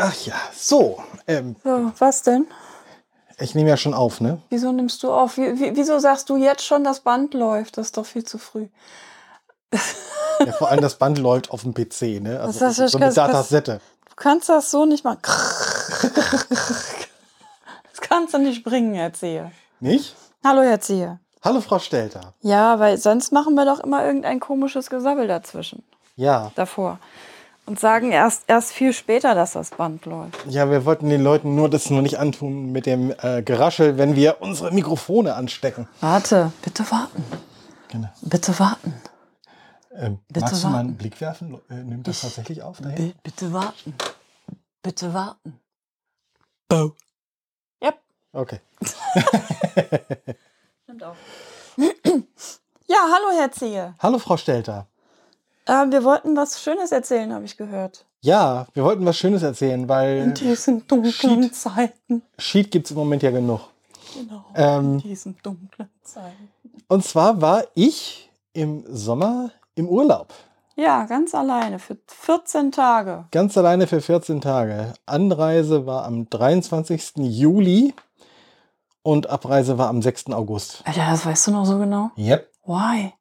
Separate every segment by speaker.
Speaker 1: Ach ja, so. Ähm,
Speaker 2: So, was denn?
Speaker 1: ich nehme ja schon auf, ne?
Speaker 2: Wieso nimmst du auf? Wie, wie, wieso sagst du jetzt schon, das Band läuft? Das ist doch viel zu früh.
Speaker 1: Ja, vor allem das Band läuft auf dem PC, ne? Also
Speaker 2: Das ist
Speaker 1: so
Speaker 2: ganz-
Speaker 1: Datasette.
Speaker 2: Du kannst das so nicht machen. Das kannst du nicht bringen, Herr Zehe.
Speaker 1: Nicht?
Speaker 2: Hallo, Herr Zehe.
Speaker 1: Hallo, Frau Stelter.
Speaker 2: Ja, weil sonst machen wir doch immer irgendein komisches Gesabbel dazwischen,
Speaker 1: Ja.
Speaker 2: davor. Und sagen erst, erst viel später, dass das Band läuft.
Speaker 1: Ja, wir wollten den Leuten nur das nur nicht antun mit dem äh, Geraschel, wenn wir unsere Mikrofone anstecken.
Speaker 2: Warte, bitte warten.
Speaker 1: Genau.
Speaker 2: Bitte warten.
Speaker 1: Ähm,
Speaker 2: Bitte
Speaker 1: magst du mal
Speaker 2: warten.
Speaker 1: einen Blick werfen? Äh, nimmt das
Speaker 2: Ich-
Speaker 1: tatsächlich auf? Dahin?
Speaker 2: Bi- Bitte warten. Bitte warten.
Speaker 1: Oh.
Speaker 2: Yep.
Speaker 1: Okay.
Speaker 2: Stimmt auch. Ja, hallo, Herr Zehe.
Speaker 1: Hallo, Frau Stelter.
Speaker 2: Äh, wir wollten was Schönes erzählen, habe ich gehört.
Speaker 1: Ja, wir wollten was Schönes erzählen, weil
Speaker 2: In diesen dunklen
Speaker 1: Shit.
Speaker 2: Zeiten.
Speaker 1: Sheet gibt es im Moment ja genug.
Speaker 2: Genau.
Speaker 1: Ähm,
Speaker 2: In diesen dunklen Zeiten.
Speaker 1: Und zwar war ich im Sommer im Urlaub.
Speaker 2: Ja, ganz alleine für 14 Tage.
Speaker 1: Ganz alleine für 14 Tage. Anreise war am 23. Juli und Abreise war am 6. August.
Speaker 2: Alter, das weißt du noch so genau?
Speaker 1: Yep.
Speaker 2: Why?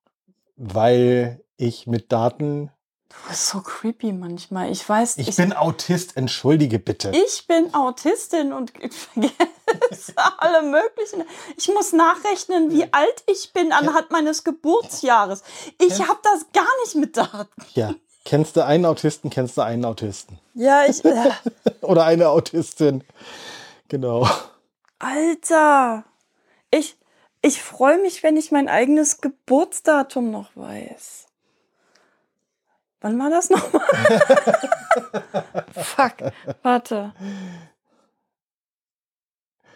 Speaker 1: Weil ich mit Daten.
Speaker 2: Du bist so creepy manchmal. Ich weiß,
Speaker 1: Ich, bin Autist, entschuldige bitte.
Speaker 2: ich bin Autistin und ich vergesse alle möglichen. Ich muss nachrechnen, wie alt ich bin anhand meines Geburtsjahres. Ich habe das gar nicht mit Daten.
Speaker 1: Ja. Kennst du einen Autisten, kennst du einen Autisten.
Speaker 2: Ja, ich. Äh,
Speaker 1: Oder eine Autistin. Genau.
Speaker 2: Alter! Ich, ich freue mich, wenn ich mein eigenes Geburtsdatum noch weiß. Wann war das nochmal? Fuck, warte.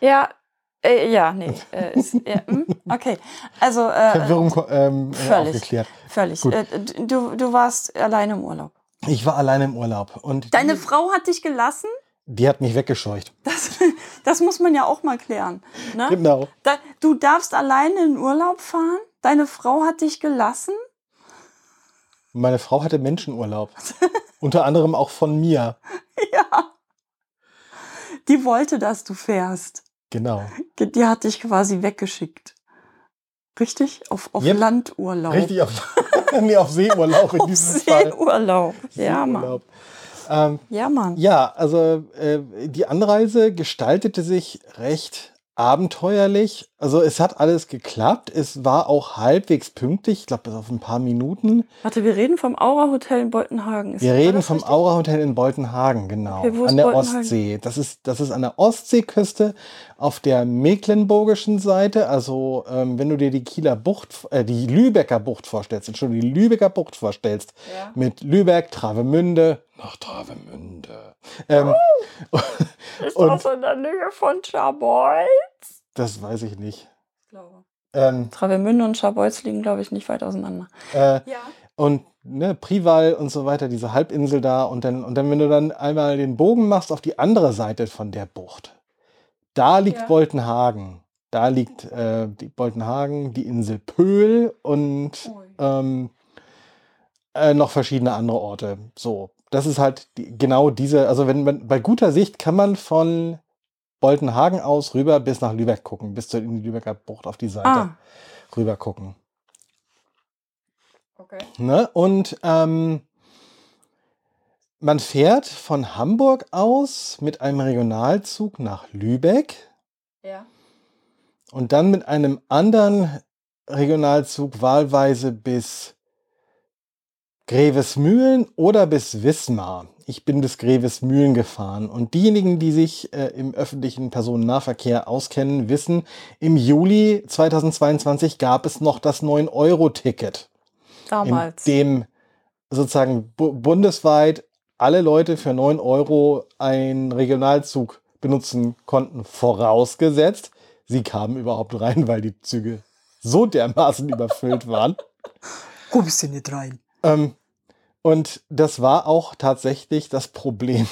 Speaker 2: Ja, äh, ja, nee. Äh, ist, ja, hm, okay, also äh,
Speaker 1: Verwirrung ähm, äh,
Speaker 2: völlig.
Speaker 1: aufgeklärt.
Speaker 2: völlig.
Speaker 1: Gut.
Speaker 2: Äh, du, du warst alleine im Urlaub.
Speaker 1: Ich war alleine im Urlaub und
Speaker 2: Deine
Speaker 1: die,
Speaker 2: Frau hat dich gelassen?
Speaker 1: die hat mich weggescheucht.
Speaker 2: Das, das muss man ja auch mal klären. Ne?
Speaker 1: Genau.
Speaker 2: Da, du darfst alleine in Urlaub fahren? Deine Frau hat dich gelassen?
Speaker 1: Meine Frau hatte Menschenurlaub. Unter anderem auch von mir.
Speaker 2: Ja. Die wollte, dass du fährst.
Speaker 1: Genau.
Speaker 2: Die hat dich quasi weggeschickt. Richtig? Auf, auf
Speaker 1: Yep.
Speaker 2: Landurlaub.
Speaker 1: Richtig auf, nee, auf Seeurlaub in
Speaker 2: Auf
Speaker 1: diesem Fall.
Speaker 2: Seeurlaub. Ja, Mann.
Speaker 1: Seeurlaub. Ähm,
Speaker 2: Ja, Mann.
Speaker 1: ja, also äh, die Anreise gestaltete sich recht abenteuerlich. Also es hat alles geklappt. Es war auch halbwegs pünktlich. Ich glaube, bis auf ein paar Minuten.
Speaker 2: Warte, wir reden vom Aura Hotel in Boltenhagen. Ist-
Speaker 1: Wir reden vom
Speaker 2: richtig?
Speaker 1: Aura Hotel in Boltenhagen, genau.
Speaker 2: Okay,
Speaker 1: an der? Ostsee. Das ist, das ist an der Ostseeküste auf der mecklenburgischen Seite. Also, ähm, wenn du dir die Kieler Bucht, äh, die Lübecker Bucht vorstellst, Entschuldigung, die Lübecker Bucht vorstellst,
Speaker 2: Ja.
Speaker 1: mit Lübeck, Travemünde, nach Travemünde. Ähm,
Speaker 2: Ist
Speaker 1: Und-
Speaker 2: das in der Nähe von Chaboy?
Speaker 1: das weiß ich nicht.
Speaker 2: Ich glaube.
Speaker 1: Ähm,
Speaker 2: Travemünde und Scharbeutz liegen, glaube ich, nicht weit auseinander.
Speaker 1: äh,
Speaker 2: Ja.
Speaker 1: und ne, Prival und so weiter, diese Halbinsel da und dann, und dann, wenn du dann einmal den Bogen machst auf die andere Seite von der Bucht, da liegt
Speaker 2: Ja.
Speaker 1: Boltenhagen. Da liegt äh, die Boltenhagen, die Insel Pöhl und ähm, äh, noch verschiedene andere Orte. So, das ist halt die, genau diese, also wenn man bei guter Sicht kann man von Boltenhagen aus rüber bis nach Lübeck gucken, bis zur Lübecker Bucht auf die Seite
Speaker 2: Ah,
Speaker 1: rüber gucken.
Speaker 2: okay.
Speaker 1: Ne? Und ähm, man fährt von Hamburg aus mit einem Regionalzug nach Lübeck
Speaker 2: Ja.
Speaker 1: und dann mit einem anderen Regionalzug wahlweise bis Grevesmühlen oder bis Wismar. Ich bin bis Grevesmühlen gefahren. Und diejenigen, die sich äh, im öffentlichen Personennahverkehr auskennen, wissen, im Juli 2022 gab es noch das 9-Euro-Ticket.
Speaker 2: Damals.
Speaker 1: in dem sozusagen bu bundesweit alle Leute für 9 Euro einen Regionalzug benutzen konnten, vorausgesetzt, sie kamen überhaupt rein, weil die Züge so dermaßen überfüllt waren.
Speaker 2: Kommst du nicht rein?
Speaker 1: Ähm, und das war auch tatsächlich das Problem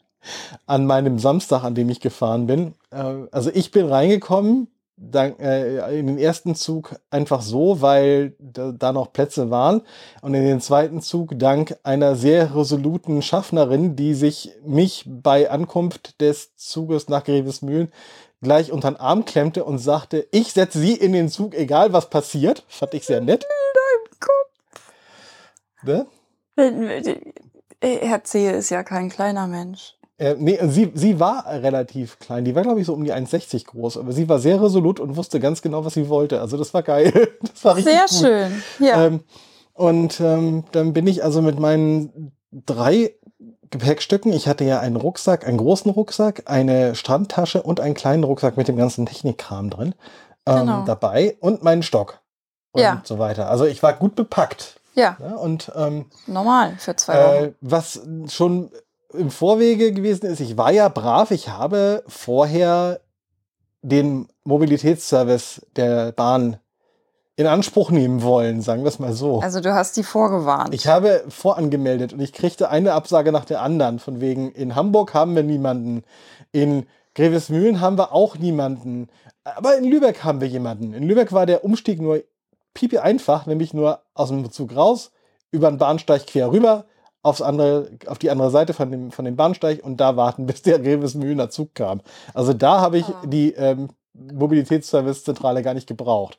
Speaker 1: an meinem Samstag, an dem ich gefahren bin. Äh, also ich bin reingekommen, dank, äh, in den ersten Zug einfach so, weil da, da noch Plätze waren. Und in den zweiten Zug dank einer sehr resoluten Schaffnerin, die sich mich bei Ankunft des Zuges nach Grevesmühlen gleich unter den Arm klemmte und sagte, ich setze sie in den Zug, egal was passiert. Fand ich sehr nett.
Speaker 2: Ne? Herr Zehe ist ja kein kleiner Mensch.
Speaker 1: Äh, nee, sie, sie war relativ klein. Die war, glaube ich, so um die 1,60 groß. Aber sie war sehr resolut und wusste ganz genau, was sie wollte. Also das war geil. Das war
Speaker 2: richtig Sehr gut. schön, ja.
Speaker 1: Ähm, und ähm, dann bin ich also mit meinen drei Gepäckstücken. Ich hatte ja einen Rucksack, einen großen Rucksack, eine Strandtasche und einen kleinen Rucksack mit dem ganzen Technikkram drin ähm, genau. dabei und meinen Stock und ja. so weiter. Also ich war gut bepackt.
Speaker 2: Ja.
Speaker 1: ja und ähm,
Speaker 2: normal für zwei Wochen.
Speaker 1: Äh, was schon im Vorwege gewesen ist, ich war ja brav, ich habe vorher den Mobilitätsservice der Bahn in Anspruch nehmen wollen, sagen wir es mal so.
Speaker 2: Also du hast die vorgewarnt.
Speaker 1: Ich habe vorangemeldet und ich kriegte eine Absage nach der anderen, von wegen, in Hamburg haben wir niemanden, in Grevesmühlen haben wir auch niemanden, aber in Lübeck haben wir jemanden. In Lübeck war der Umstieg nur pipi einfach, nämlich nur aus dem Zug raus, über den Bahnsteig quer rüber, aufs andere, auf die andere Seite von dem, von dem Bahnsteig und da warten, bis der Grevesmühlener Zug kam. Also da habe ich oh. die ähm, Mobilitätsservice-Zentrale gar nicht gebraucht.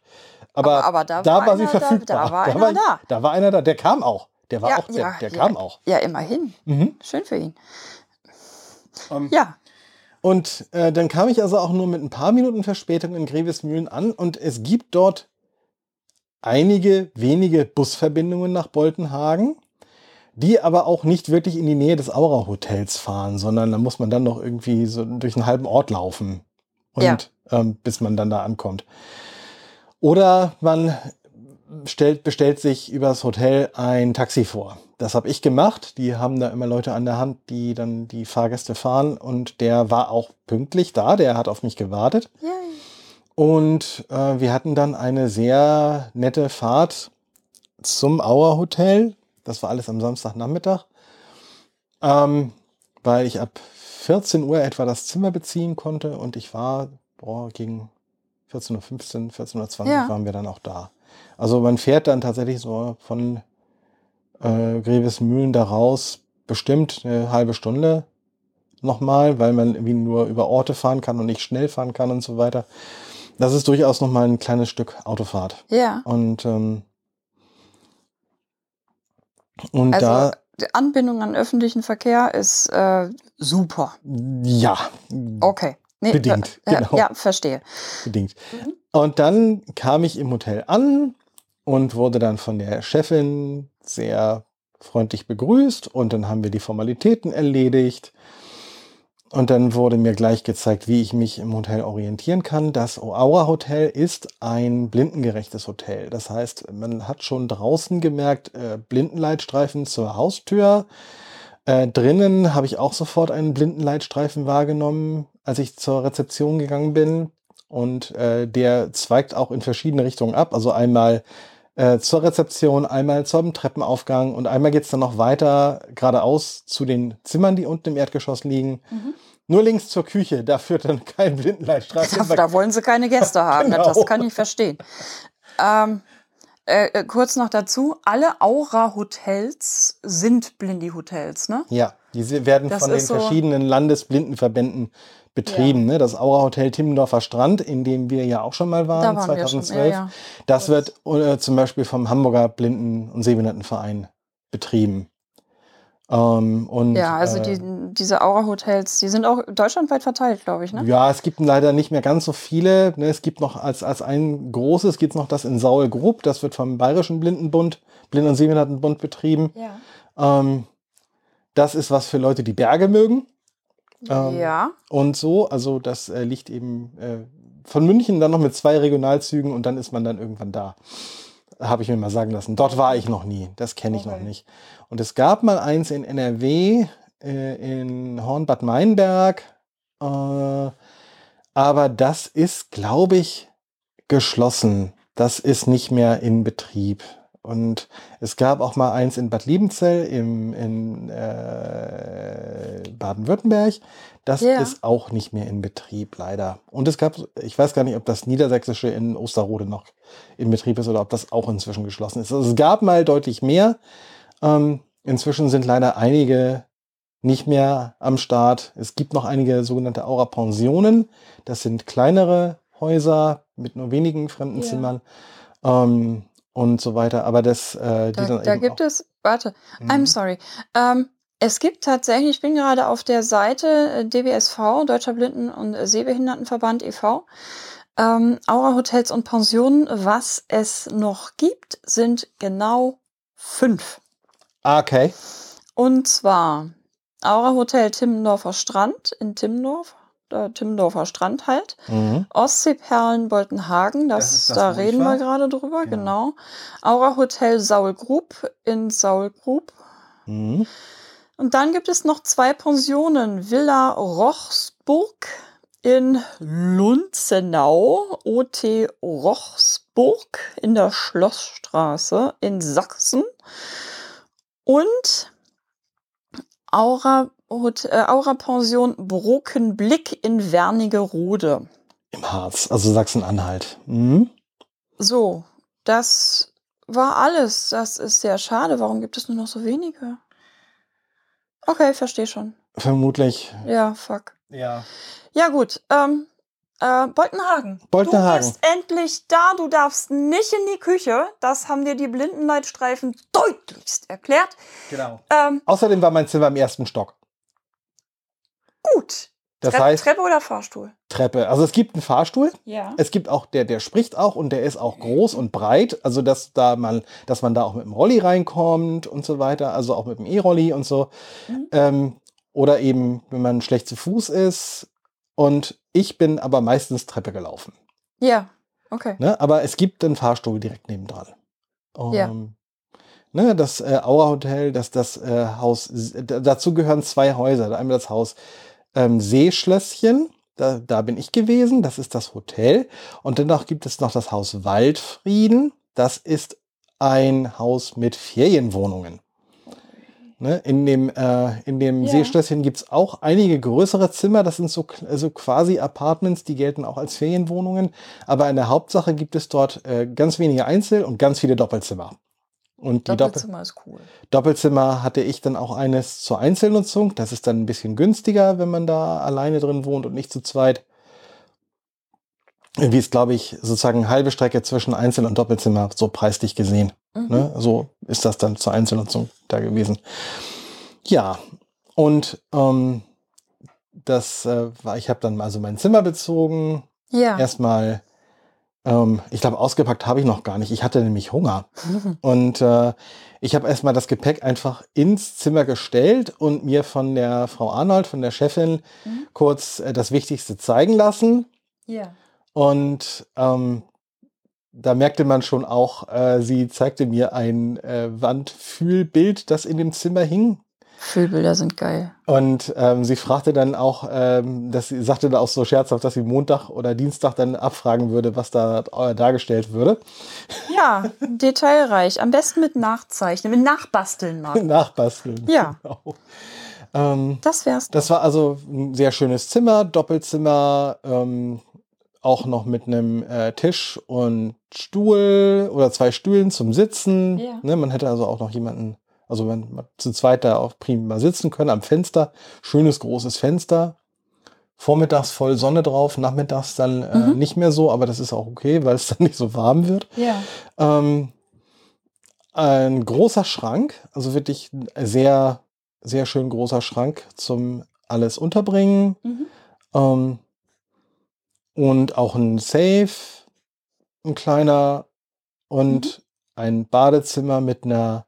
Speaker 1: Aber, aber, aber da, da, war, war sie verfügbar.
Speaker 2: Da, da war da einer war, da.
Speaker 1: Da war einer da. Der kam auch. Der war
Speaker 2: ja,
Speaker 1: auch, der,
Speaker 2: ja,
Speaker 1: der
Speaker 2: ja,
Speaker 1: kam auch.
Speaker 2: Ja, immerhin. Mhm. Schön für ihn.
Speaker 1: Um, ähm, ja. Und äh, dann kam ich also auch nur mit ein paar Minuten Verspätung in Grevesmühlen an und es gibt dort einige wenige Busverbindungen nach Boltenhagen, die aber auch nicht wirklich in die Nähe des Aura Hotels fahren, sondern da muss man dann noch irgendwie so durch einen halben Ort laufen und ja. ähm, bis man dann da ankommt. Oder man stellt, bestellt sich übers Hotel ein Taxi vor. Das habe ich gemacht. Die haben da immer Leute an der Hand, die dann die Fahrgäste fahren. Und der war auch pünktlich da. Der hat auf mich gewartet. Yay. Und äh, wir hatten dann eine sehr nette Fahrt zum Auer Hotel. Das war alles am Samstagnachmittag. Ähm, weil ich ab 14 Uhr etwa das Zimmer beziehen konnte und ich war boah, gegen 14.15 Uhr, 14.20 Uhr ja. waren wir dann auch da. Also man fährt dann tatsächlich so von äh, Grevesmühlen da raus bestimmt eine halbe Stunde nochmal, weil man irgendwie nur über Orte fahren kann und nicht schnell fahren kann und so weiter. Das ist durchaus nochmal ein kleines Stück Autofahrt.
Speaker 2: Ja.
Speaker 1: Und, ähm, und
Speaker 2: also,
Speaker 1: da.
Speaker 2: Die Anbindung an öffentlichen Verkehr ist äh, super.
Speaker 1: Ja.
Speaker 2: Okay.
Speaker 1: Nee, Bedingt,
Speaker 2: äh, genau. Ja, verstehe.
Speaker 1: Bedingt. Mhm. Und dann kam ich im Hotel an und wurde dann von der Chefin sehr freundlich begrüßt und dann haben wir die Formalitäten erledigt. Und dann wurde mir gleich gezeigt, wie ich mich im Hotel orientieren kann. Das Aura Hotel ist ein blindengerechtes Hotel. Das heißt, man hat schon draußen gemerkt, äh, Blindenleitstreifen zur Haustür. Äh, drinnen habe ich auch sofort einen Blindenleitstreifen wahrgenommen, als ich zur Rezeption gegangen bin. Und äh, der zweigt auch in verschiedene Richtungen ab. Also einmal äh, zur Rezeption, einmal zum Treppenaufgang und einmal geht's dann noch weiter geradeaus zu den Zimmern, die unten im Erdgeschoss liegen. Mhm. Nur links zur Küche, da führt dann kein Blindenleitstreifen.
Speaker 2: Da, da wollen sie keine Gäste haben, genau. das kann ich verstehen. Ähm, äh, äh, kurz noch dazu, alle Aura-Hotels sind Blindi-Hotels, ne?
Speaker 1: Ja, die werden das von den so verschiedenen Landesblindenverbänden betrieben. Ja. Ne? Das Aura-Hotel Timmendorfer Strand, in dem wir ja auch schon mal waren, waren 2012, ja, ja. das wird äh, zum Beispiel vom Hamburger Blinden- und Sehbehindertenverein betrieben. Ähm, und,
Speaker 2: ja, also die, äh, diese Aura-Hotels, die sind auch deutschlandweit verteilt, glaube ich, ne?
Speaker 1: Ja, es gibt leider nicht mehr ganz so viele. Ne? Es gibt noch als, als ein großes, gibt noch das in Saul-Grub, das wird vom Bayerischen Blindenbund, Blinden- und Sehbehindertenbund betrieben. Ja. Ähm, das ist was für Leute, die Berge mögen.
Speaker 2: Ähm, ja.
Speaker 1: Und so, also das äh, liegt eben äh, von München dann noch mit zwei Regionalzügen und dann ist man dann irgendwann da habe ich mir mal sagen lassen. Dort war ich noch nie. Das kenne ich okay. noch nicht. Und es gab mal eins in NRW, äh, in Hornbad Meinberg. Äh, aber das ist, glaube ich, geschlossen. Das ist nicht mehr in Betrieb. Und es gab auch mal eins in Bad Liebenzell im, in äh, Baden-Württemberg. Das
Speaker 2: Ja.
Speaker 1: ist auch nicht mehr in Betrieb, leider. Und es gab, ich weiß gar nicht, ob das Niedersächsische in Osterrode noch in Betrieb ist oder ob das auch inzwischen geschlossen ist. Also es gab mal deutlich mehr. Ähm, inzwischen sind leider einige nicht mehr am Start. Es gibt noch einige sogenannte Aura-Pensionen. Das sind kleinere Häuser mit nur wenigen fremden
Speaker 2: Ja.
Speaker 1: Ähm, und so weiter. Aber das, äh, die
Speaker 2: Da,
Speaker 1: dann
Speaker 2: da gibt es, warte,
Speaker 1: Mhm.
Speaker 2: I'm sorry. Ähm, es gibt tatsächlich, ich bin gerade auf der Seite äh, DBSV, Deutscher Blinden- und Sehbehindertenverband e.V., ähm, Aura Hotels und Pensionen. Was es noch gibt, sind genau fünf.
Speaker 1: Ah, okay.
Speaker 2: Und zwar Aura Hotel Timmendorfer Strand in Timmendorf, äh, Timmendorfer Strand halt.
Speaker 1: Mhm.
Speaker 2: Ostseeperlen Boltenhagen, das,
Speaker 1: Das das,
Speaker 2: da reden
Speaker 1: war.
Speaker 2: wir gerade drüber,
Speaker 1: Genau.
Speaker 2: genau. Aura Hotel Saulgrub in Saulgrub.
Speaker 1: Mhm.
Speaker 2: Und dann gibt es noch zwei Pensionen. Villa Rochsburg in Lunzenau, OT Rochsburg in der Schlossstraße in Sachsen. Und Aura, Hot- äh, Aura Pension Brokenblick in Wernigerode.
Speaker 1: Im Harz, also Sachsen-Anhalt. Mhm.
Speaker 2: So, das war alles. Das ist sehr schade. Warum gibt es nur noch so wenige? Okay, verstehe schon.
Speaker 1: Vermutlich.
Speaker 2: Ja, fuck.
Speaker 1: Ja.
Speaker 2: Ja, gut. Ähm, äh, Boltenhagen.
Speaker 1: Boltenhagen.
Speaker 2: Du bist endlich da. Du darfst nicht in die Küche. Das haben dir die Blindenleitstreifen deutlichst erklärt.
Speaker 1: Genau.
Speaker 2: Ähm,
Speaker 1: Außerdem war mein Zimmer im ersten Stock.
Speaker 2: gut.
Speaker 1: Das
Speaker 2: Tre
Speaker 1: heißt
Speaker 2: Treppe oder Fahrstuhl?
Speaker 1: Treppe. Also es gibt einen Fahrstuhl.
Speaker 2: Ja.
Speaker 1: Es gibt auch, der, der spricht auch und der ist auch groß und breit. Also dass da man, dass man da auch mit dem Rolli reinkommt und so weiter. Also auch mit dem E-Rolli und so.
Speaker 2: Mhm.
Speaker 1: Ähm, oder eben, wenn man schlecht zu Fuß ist. Und ich bin aber meistens Treppe gelaufen.
Speaker 2: Ja. Okay.
Speaker 1: Ne? Aber es gibt einen Fahrstuhl direkt nebendran.
Speaker 2: Ja.
Speaker 1: Ähm, ne, das äh, Aura Hotel, das, das äh, Haus, dazu gehören zwei Häuser. Einmal das Haus ähm, Seeschlösschen, da, da bin ich gewesen, das ist das Hotel. Und dennoch gibt es noch das Haus Waldfrieden, das ist ein Haus mit Ferienwohnungen. Ne, in dem, äh, in dem
Speaker 2: Ja.
Speaker 1: Seeschlösschen gibt es auch einige größere Zimmer. Das sind so, so quasi Apartments, die gelten auch als Ferienwohnungen. Aber in der Hauptsache gibt es dort äh, ganz wenige Einzel- und ganz viele Doppelzimmer. Und die Doppel
Speaker 2: Doppelzimmer ist cool.
Speaker 1: Doppelzimmer hatte ich dann auch eines zur Einzelnutzung. Das ist dann ein bisschen günstiger, wenn man da alleine drin wohnt und nicht zu zweit. Wie ist, glaube ich, sozusagen halbe Strecke zwischen Einzel- und Doppelzimmer so preislich gesehen.
Speaker 2: Mhm.
Speaker 1: Ne? So ist das dann zur Einzelnutzung da gewesen. Ja, und ähm, das äh, war, ich habe dann also mein Zimmer bezogen.
Speaker 2: Ja.
Speaker 1: Erstmal, ähm, ich glaube, ausgepackt habe ich noch gar nicht. Ich hatte nämlich Hunger. Und äh, ich habe erstmal das Gepäck einfach ins Zimmer gestellt und mir von der Frau Arnold, von der Chefin,
Speaker 2: Mhm.
Speaker 1: kurz äh, das Wichtigste zeigen lassen.
Speaker 2: ja.
Speaker 1: Und ähm, da merkte man schon auch, äh, sie zeigte mir ein äh, Wandfühlbild, das in dem Zimmer hing.
Speaker 2: Füllbilder sind geil.
Speaker 1: Und ähm, sie fragte dann auch, ähm, dass sie sagte da auch so scherzhaft, dass sie Montag oder Dienstag dann abfragen würde, was da äh, dargestellt würde.
Speaker 2: Ja, detailreich. Am besten mit Nachzeichnen, mit Nachbasteln mal.
Speaker 1: Nachbasteln.
Speaker 2: Ja.
Speaker 1: Genau. Ähm,
Speaker 2: Das wär's.
Speaker 1: das war also ein sehr schönes Zimmer, Doppelzimmer, ähm, auch noch mit einem äh, Tisch und Stuhl oder zwei Stühlen zum Sitzen.
Speaker 2: Ja.
Speaker 1: Ne, man hätte also auch noch jemanden, also wenn man zu zweit da auch prima sitzen können am Fenster. Schönes großes Fenster. Vormittags voll Sonne drauf, nachmittags dann äh,
Speaker 2: Mhm.
Speaker 1: nicht mehr so, aber das ist auch okay, weil es dann nicht so warm wird.
Speaker 2: Ja.
Speaker 1: Ähm, ein großer Schrank, also wirklich sehr, sehr schön großer Schrank zum alles unterbringen.
Speaker 2: Mhm.
Speaker 1: Ähm, und auch ein Safe, ein kleiner und ein Badezimmer mit einer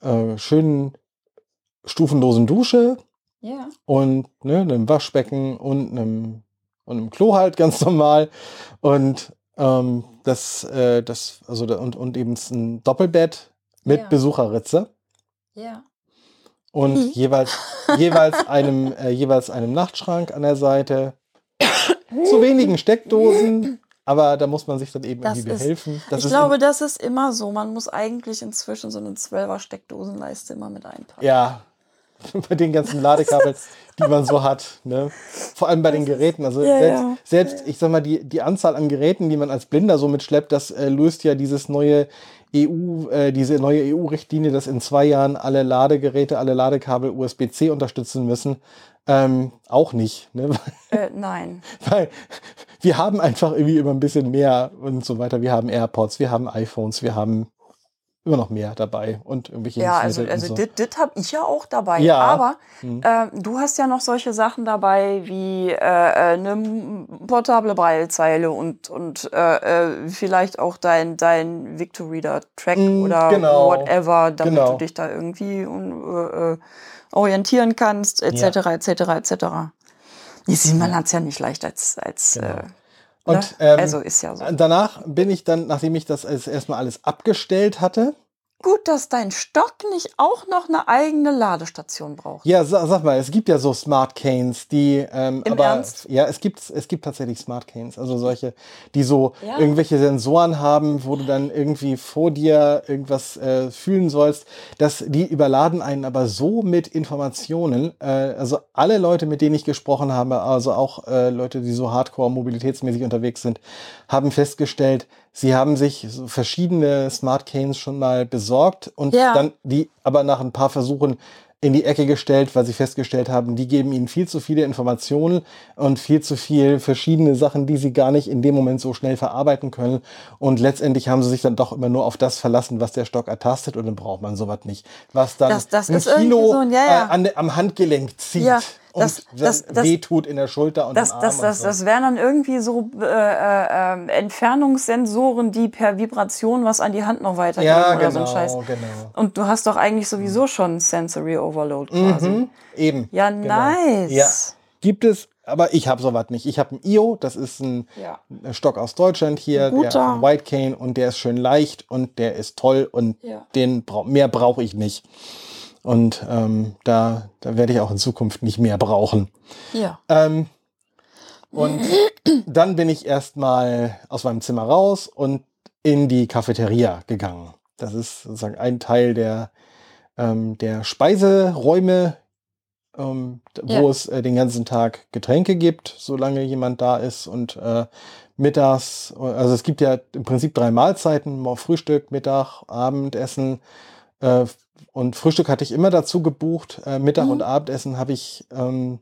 Speaker 1: äh, schönen stufenlosen Dusche
Speaker 2: Ja.
Speaker 1: und ne, einem Waschbecken und einem, und einem Klo halt ganz normal. Und ähm, das, äh, das, also und, und eben ein Doppelbett mit
Speaker 2: Ja.
Speaker 1: Besucherritze
Speaker 2: Ja.
Speaker 1: und
Speaker 2: Mhm.
Speaker 1: jeweils, jeweils einem, äh, jeweils einem Nachtschrank an der Seite. Zu wenigen Steckdosen, aber da muss man sich dann eben
Speaker 2: Das
Speaker 1: irgendwie
Speaker 2: ist-
Speaker 1: behelfen. Das
Speaker 2: ich
Speaker 1: ist
Speaker 2: glaube, das ist immer so. Man muss eigentlich inzwischen so eine 12er Steckdosenleiste immer mit einpacken.
Speaker 1: Ja, bei den ganzen Ladekabeln, die man so hat. Ne? Vor allem bei den Geräten. Also
Speaker 2: Ja,
Speaker 1: selbst,
Speaker 2: ja.
Speaker 1: selbst, ich sag mal, die, die Anzahl an Geräten, die man als Blinder so mitschleppt, das äh, löst ja dieses neue EU, äh, diese neue EU-Richtlinie, dass in zwei Jahren alle Ladegeräte, alle Ladekabel USB-C unterstützen müssen, ähm, auch nicht. Ne?
Speaker 2: Äh, nein.
Speaker 1: Weil wir haben einfach irgendwie immer ein bisschen mehr und so weiter. Wir haben AirPods, wir haben iPhones, wir haben immer noch mehr dabei und irgendwelche
Speaker 2: Ja, also, also
Speaker 1: und so.
Speaker 2: das habe ich ja auch dabei.
Speaker 1: Ja.
Speaker 2: Aber
Speaker 1: Hm.
Speaker 2: ähm, du hast ja noch solche Sachen dabei wie äh, äh, eine portable Braillezeile und, und äh, äh, vielleicht auch dein, dein Victoreader-Track
Speaker 1: Mm,
Speaker 2: oder
Speaker 1: genau.
Speaker 2: whatever, damit
Speaker 1: Genau.
Speaker 2: du dich da irgendwie äh, äh, orientieren kannst, etc., etc., etc. Nee, man hat es ja nicht leicht als, als
Speaker 1: Genau.
Speaker 2: äh,
Speaker 1: Und,
Speaker 2: ne?
Speaker 1: ähm,
Speaker 2: also ist ja so.
Speaker 1: Danach bin ich dann, nachdem ich das erstmal alles abgestellt hatte,
Speaker 2: Gut, dass dein Stock nicht auch noch eine eigene Ladestation braucht.
Speaker 1: ja, sag, mal, es gibt ja so Smart Canes, die, ähm,
Speaker 2: Im
Speaker 1: aber
Speaker 2: Ernst?
Speaker 1: ja, es gibt, es gibt tatsächlich Smart Canes, also solche, die so
Speaker 2: Ja.
Speaker 1: irgendwelche Sensoren haben, wo du dann irgendwie vor dir irgendwas äh, fühlen sollst, dass die überladen einen aber so mit Informationen, äh, also alle Leute, mit denen ich gesprochen habe, also auch äh, Leute, die so hardcore mobilitätsmäßig unterwegs sind, haben festgestellt, sie haben sich so verschiedene Smart Canes schon mal besorgt und
Speaker 2: Ja.
Speaker 1: dann die aber nach ein paar Versuchen in die Ecke gestellt, weil sie festgestellt haben, die geben ihnen viel zu viele Informationen und viel zu viel verschiedene Sachen, die sie gar nicht in dem Moment so schnell verarbeiten können. Und letztendlich haben sie sich dann doch immer nur auf das verlassen, was der Stock ertastet und dann braucht man sowas nicht. Was dann
Speaker 2: Das- das
Speaker 1: ein Kilo
Speaker 2: so ein- ja, ja.
Speaker 1: Äh, an, am Handgelenk zieht
Speaker 2: Ja, das-
Speaker 1: und
Speaker 2: das- das-
Speaker 1: wehtut in der Schulter und
Speaker 2: Das, das,
Speaker 1: und
Speaker 2: das,
Speaker 1: so.
Speaker 2: das wären dann irgendwie so äh, äh, ähm, Entfernungssensoren, die per Vibration was an die Hand noch weitergeben
Speaker 1: ja,
Speaker 2: oder
Speaker 1: genau,
Speaker 2: so ein Scheiß.
Speaker 1: genau.
Speaker 2: Und du hast doch eigentlich sowieso schon Sensory Overload quasi.
Speaker 1: Mhm, eben.
Speaker 2: Ja,
Speaker 1: genau.
Speaker 2: nice.
Speaker 1: Ja, gibt es, aber ich habe sowas nicht. Ich habe ein IO, das ist ein
Speaker 2: Ja.
Speaker 1: ein Stock aus Deutschland hier,
Speaker 2: Ein
Speaker 1: der von White Cane und der ist schön leicht und der ist toll und
Speaker 2: Ja.
Speaker 1: den brau mehr brauche ich nicht. Und ähm, da, da werde ich auch in Zukunft nicht mehr brauchen.
Speaker 2: Ja.
Speaker 1: Ähm, und dann bin ich erstmal aus meinem Zimmer raus und in die Cafeteria gegangen. Das ist sozusagen ein Teil der, ähm, der Speiseräume, ähm, d- wo
Speaker 2: Ja.
Speaker 1: es äh, den ganzen Tag Getränke gibt, solange jemand da ist und äh, mittags, also es gibt ja im Prinzip drei Mahlzeiten, Frühstück, Mittag, Abendessen. Äh, und Frühstück hatte ich immer dazu gebucht. Äh, Mittag
Speaker 2: Mhm.
Speaker 1: und Abendessen habe ich ähm,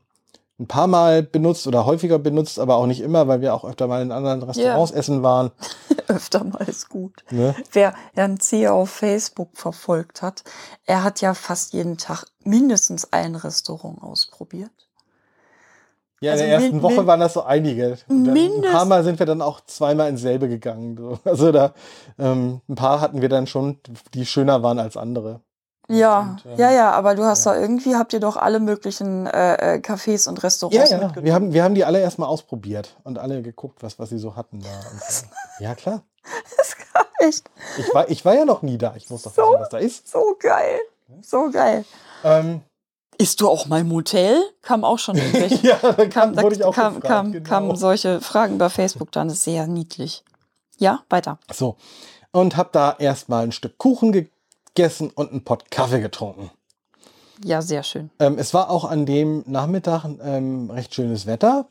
Speaker 1: ein paar Mal benutzt oder häufiger benutzt, aber auch nicht immer, weil wir auch öfter mal in anderen Restaurants essen waren.
Speaker 2: Öfter mal ist gut.
Speaker 1: Ne?
Speaker 2: Wer Herrn C. auf Facebook verfolgt hat, er hat ja fast jeden Tag mindestens ein Restaurant ausprobiert.
Speaker 1: Ja,
Speaker 2: Also
Speaker 1: in der ersten
Speaker 2: min-
Speaker 1: Woche
Speaker 2: min-
Speaker 1: waren das so einige. Dann ein paar Mal sind wir dann auch zweimal ins selbe gegangen. So. Also da ähm, ein paar hatten wir dann schon, die schöner waren als andere.
Speaker 2: Ja,
Speaker 1: Und, ähm,
Speaker 2: ja, ja, aber du hast
Speaker 1: ja.
Speaker 2: da irgendwie, habt ihr doch alle möglichen äh, äh, Cafés und
Speaker 1: Ja,
Speaker 2: Restaurants
Speaker 1: ja.
Speaker 2: mitgenommen.
Speaker 1: Wir haben, wir haben die alle erstmal ausprobiert und alle geguckt, was, was sie so hatten da. Und. Ja, klar.
Speaker 2: Das war echt
Speaker 1: Ich war, ich war ja noch nie da. Ich muss doch
Speaker 2: So?
Speaker 1: wissen, was da ist.
Speaker 2: so geil. So geil.
Speaker 1: Ähm,
Speaker 2: Ist du auch mal im Hotel? Kam auch schon irgendwelche.
Speaker 1: ja, da kam,
Speaker 2: kam, da
Speaker 1: auch
Speaker 2: kam,
Speaker 1: gefragt.
Speaker 2: kam,
Speaker 1: genau.
Speaker 2: kamen solche Fragen über Facebook dann. Ist sehr niedlich. Ja, weiter.
Speaker 1: So. Und habe da erstmal ein Stück Kuchen gegessen und einen Pott Kaffee getrunken.
Speaker 2: Ja, sehr schön.
Speaker 1: Ähm, es war auch an dem Nachmittag ähm, recht schönes Wetter.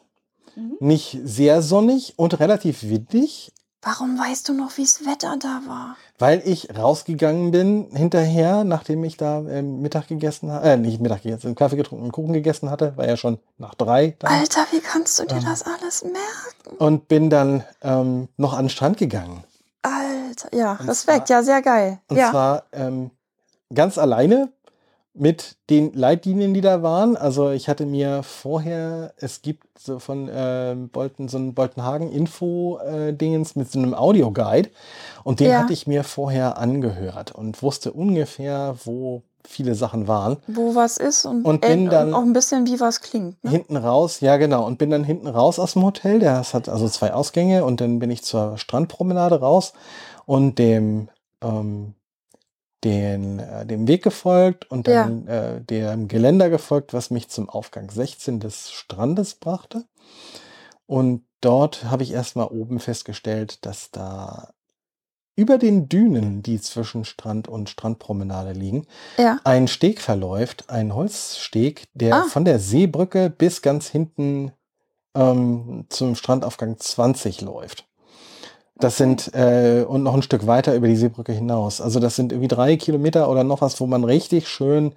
Speaker 2: Mhm.
Speaker 1: Nicht sehr sonnig und relativ windig,
Speaker 2: Warum weißt du noch, wie das Wetter da war?
Speaker 1: weil ich rausgegangen bin hinterher, nachdem ich da ähm, Mittag gegessen habe, äh, nicht Mittag gegessen, Kaffee getrunken und Kuchen gegessen hatte, war ja schon nach drei dann.
Speaker 2: Alter, wie kannst du dir
Speaker 1: Ähm.
Speaker 2: das alles merken?
Speaker 1: Und bin dann ähm, noch an den Strand gegangen.
Speaker 2: Alter, ja,
Speaker 1: Und
Speaker 2: Respekt,
Speaker 1: zwar-
Speaker 2: ja, sehr geil.
Speaker 1: Und
Speaker 2: ja.
Speaker 1: zwar ähm, ganz alleine mit den Leitlinien, die da waren. Also ich hatte mir vorher, es gibt so von ähm, Bolton, so ein Boltenhagen-Info-Dingens mit so einem Audioguide. Und den
Speaker 2: Ja.
Speaker 1: hatte ich mir vorher angehört und wusste ungefähr, wo viele Sachen waren.
Speaker 2: Wo was ist und,
Speaker 1: Und
Speaker 2: äh,
Speaker 1: bin dann-
Speaker 2: auch ein bisschen, wie was klingt. Ne?
Speaker 1: Hinten raus, ja genau, und bin dann hinten raus aus dem Hotel. Das hat also zwei Ausgänge und dann bin ich zur Strandpromenade raus und dem, ähm, den, äh, dem Weg gefolgt und dann äh, dem Geländer gefolgt, was mich zum Aufgang 16 des Strandes brachte. Und dort habe ich erstmal oben festgestellt, dass da über den Dünen, die zwischen Strand und Strandpromenade liegen,
Speaker 2: Ja.
Speaker 1: ein Steg verläuft, ein Holzsteg, der
Speaker 2: Ah.
Speaker 1: von der Seebrücke bis ganz hinten ähm, zum Strandaufgang 20 läuft. Das sind äh, und noch ein Stück weiter über die Seebrücke hinaus. Also das sind irgendwie drei Kilometer oder noch was, wo man richtig schön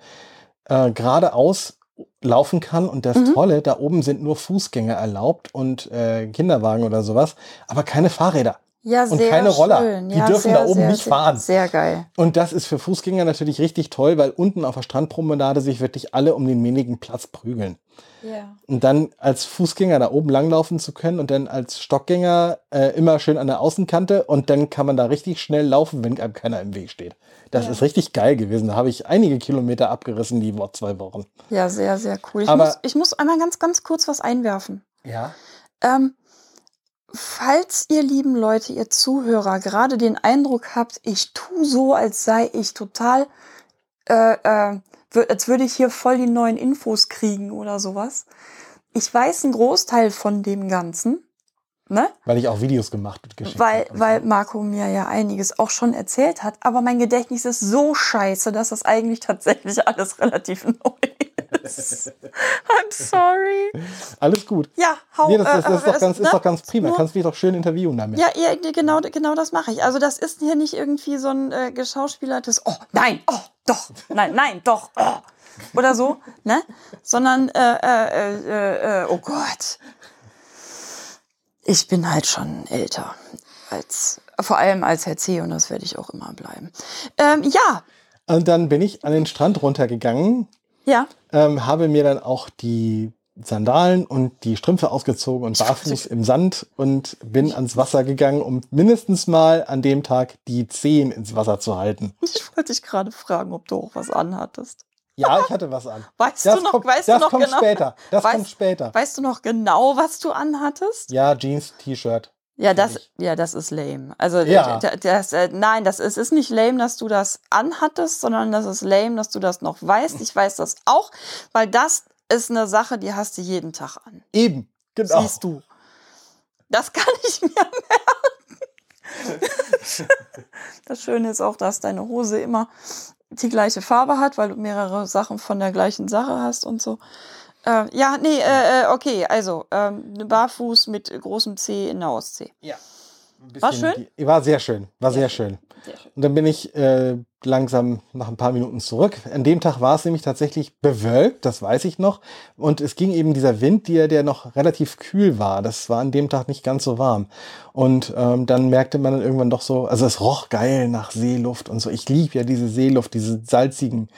Speaker 1: äh, geradeaus laufen kann. Und das
Speaker 2: Mhm.
Speaker 1: Tolle, da oben sind nur Fußgänger erlaubt und äh, Kinderwagen oder sowas, aber keine Fahrräder.
Speaker 2: Ja,
Speaker 1: Und
Speaker 2: sehr
Speaker 1: keine Roller.
Speaker 2: schön.
Speaker 1: Die
Speaker 2: ja,
Speaker 1: dürfen
Speaker 2: sehr,
Speaker 1: da oben
Speaker 2: sehr,
Speaker 1: nicht fahren.
Speaker 2: Sehr geil.
Speaker 1: Und das ist für Fußgänger natürlich richtig toll, weil unten auf der Strandpromenade sich wirklich alle um den wenigen Platz prügeln.
Speaker 2: Ja.
Speaker 1: Und dann als Fußgänger da oben langlaufen zu können und dann als Stockgänger äh, immer schön an der Außenkante und dann kann man da richtig schnell laufen, wenn einem keiner im Weg steht. Das
Speaker 2: Ja.
Speaker 1: ist richtig geil gewesen. Da habe ich einige Kilometer abgerissen die Wo- zwei Wochen.
Speaker 2: Ja, sehr, sehr cool. Ich,
Speaker 1: Aber-
Speaker 2: muss, ich muss einmal ganz, ganz kurz was einwerfen.
Speaker 1: Ja.
Speaker 2: Ähm, falls ihr lieben Leute, ihr Zuhörer, gerade den Eindruck habt, ich tu so, als sei ich total, äh, äh, als würde ich hier voll die neuen Infos kriegen oder sowas. Ich weiß einen Großteil von dem Ganzen, ne?
Speaker 1: Weil ich auch Videos gemacht und geschickt
Speaker 2: Weil,
Speaker 1: hab und
Speaker 2: weil. Marco mir ja einiges auch schon erzählt hat, aber mein Gedächtnis ist so scheiße, dass das eigentlich tatsächlich alles relativ neu ist. I'm sorry.
Speaker 1: Alles gut.
Speaker 2: Ja, hau
Speaker 1: Nee, das, das,
Speaker 2: äh,
Speaker 1: das ist, doch ganz, ist
Speaker 2: ne?
Speaker 1: doch ganz prima.
Speaker 2: Nur-
Speaker 1: Kannst mich doch schön interviewen damit.
Speaker 2: Ja, ja, genau, genau das mache ich. Also das ist hier nicht irgendwie so ein äh, geschauspielertes, oh, nein, oh, doch, nein, nein, doch, oh, oder so, ne? Sondern, äh, äh, äh, äh, oh Gott. Ich bin halt schon älter als, vor allem als Herr C. und das werde ich auch immer bleiben. Ähm, ja,
Speaker 1: Und dann bin ich an den Strand runtergegangen,
Speaker 2: ja,
Speaker 1: ähm, habe mir dann auch die Sandalen und die Strümpfe ausgezogen und barfuß im Sand und bin ans Wasser gegangen, um mindestens mal an dem Tag die Zehen ins Wasser zu halten.
Speaker 2: ich wollte dich gerade fragen, ob du auch was anhattest.
Speaker 1: Ja, ich hatte was an.
Speaker 2: Weißt
Speaker 1: Das
Speaker 2: du noch,
Speaker 1: kommt,
Speaker 2: weißt
Speaker 1: das
Speaker 2: du noch
Speaker 1: kommt
Speaker 2: genau?
Speaker 1: später. Das
Speaker 2: Weißt-
Speaker 1: kommt später.
Speaker 2: Weißt du noch genau, was du anhattest?
Speaker 1: Ja, Jeans, T-Shirt.
Speaker 2: Ja, das, ja, das ist lame. Also
Speaker 1: Ja.
Speaker 2: das, äh, nein, das ist, ist nicht lame, dass du das anhattest, sondern das ist lame, dass du das noch weißt. Ich weiß das auch, weil das ist eine Sache, die hast du jeden Tag an.
Speaker 1: Eben. Genau.
Speaker 2: Siehst du. Das kann ich mir merken. Das Schöne ist auch, dass deine Hose immer die gleiche Farbe hat, weil du mehrere Sachen von der gleichen Sache hast und so. Äh, ja, nee, äh, äh, okay, also ähm, barfuß mit großem C in der Ostsee.
Speaker 1: Ja.
Speaker 2: War schön?
Speaker 1: Die, war sehr schön. War sehr schön.
Speaker 2: Sehr schön.
Speaker 1: Und dann bin ich äh, langsam nach ein paar Minuten zurück. An dem Tag war es nämlich tatsächlich bewölkt, das weiß ich noch. Und es ging eben dieser Wind, der, der noch relativ kühl war. Das war an dem Tag nicht ganz so warm. Und ähm, dann merkte man dann irgendwann doch so, also es roch geil nach Seeluft und so. Ich liebe ja diese Seeluft, diese salzigen,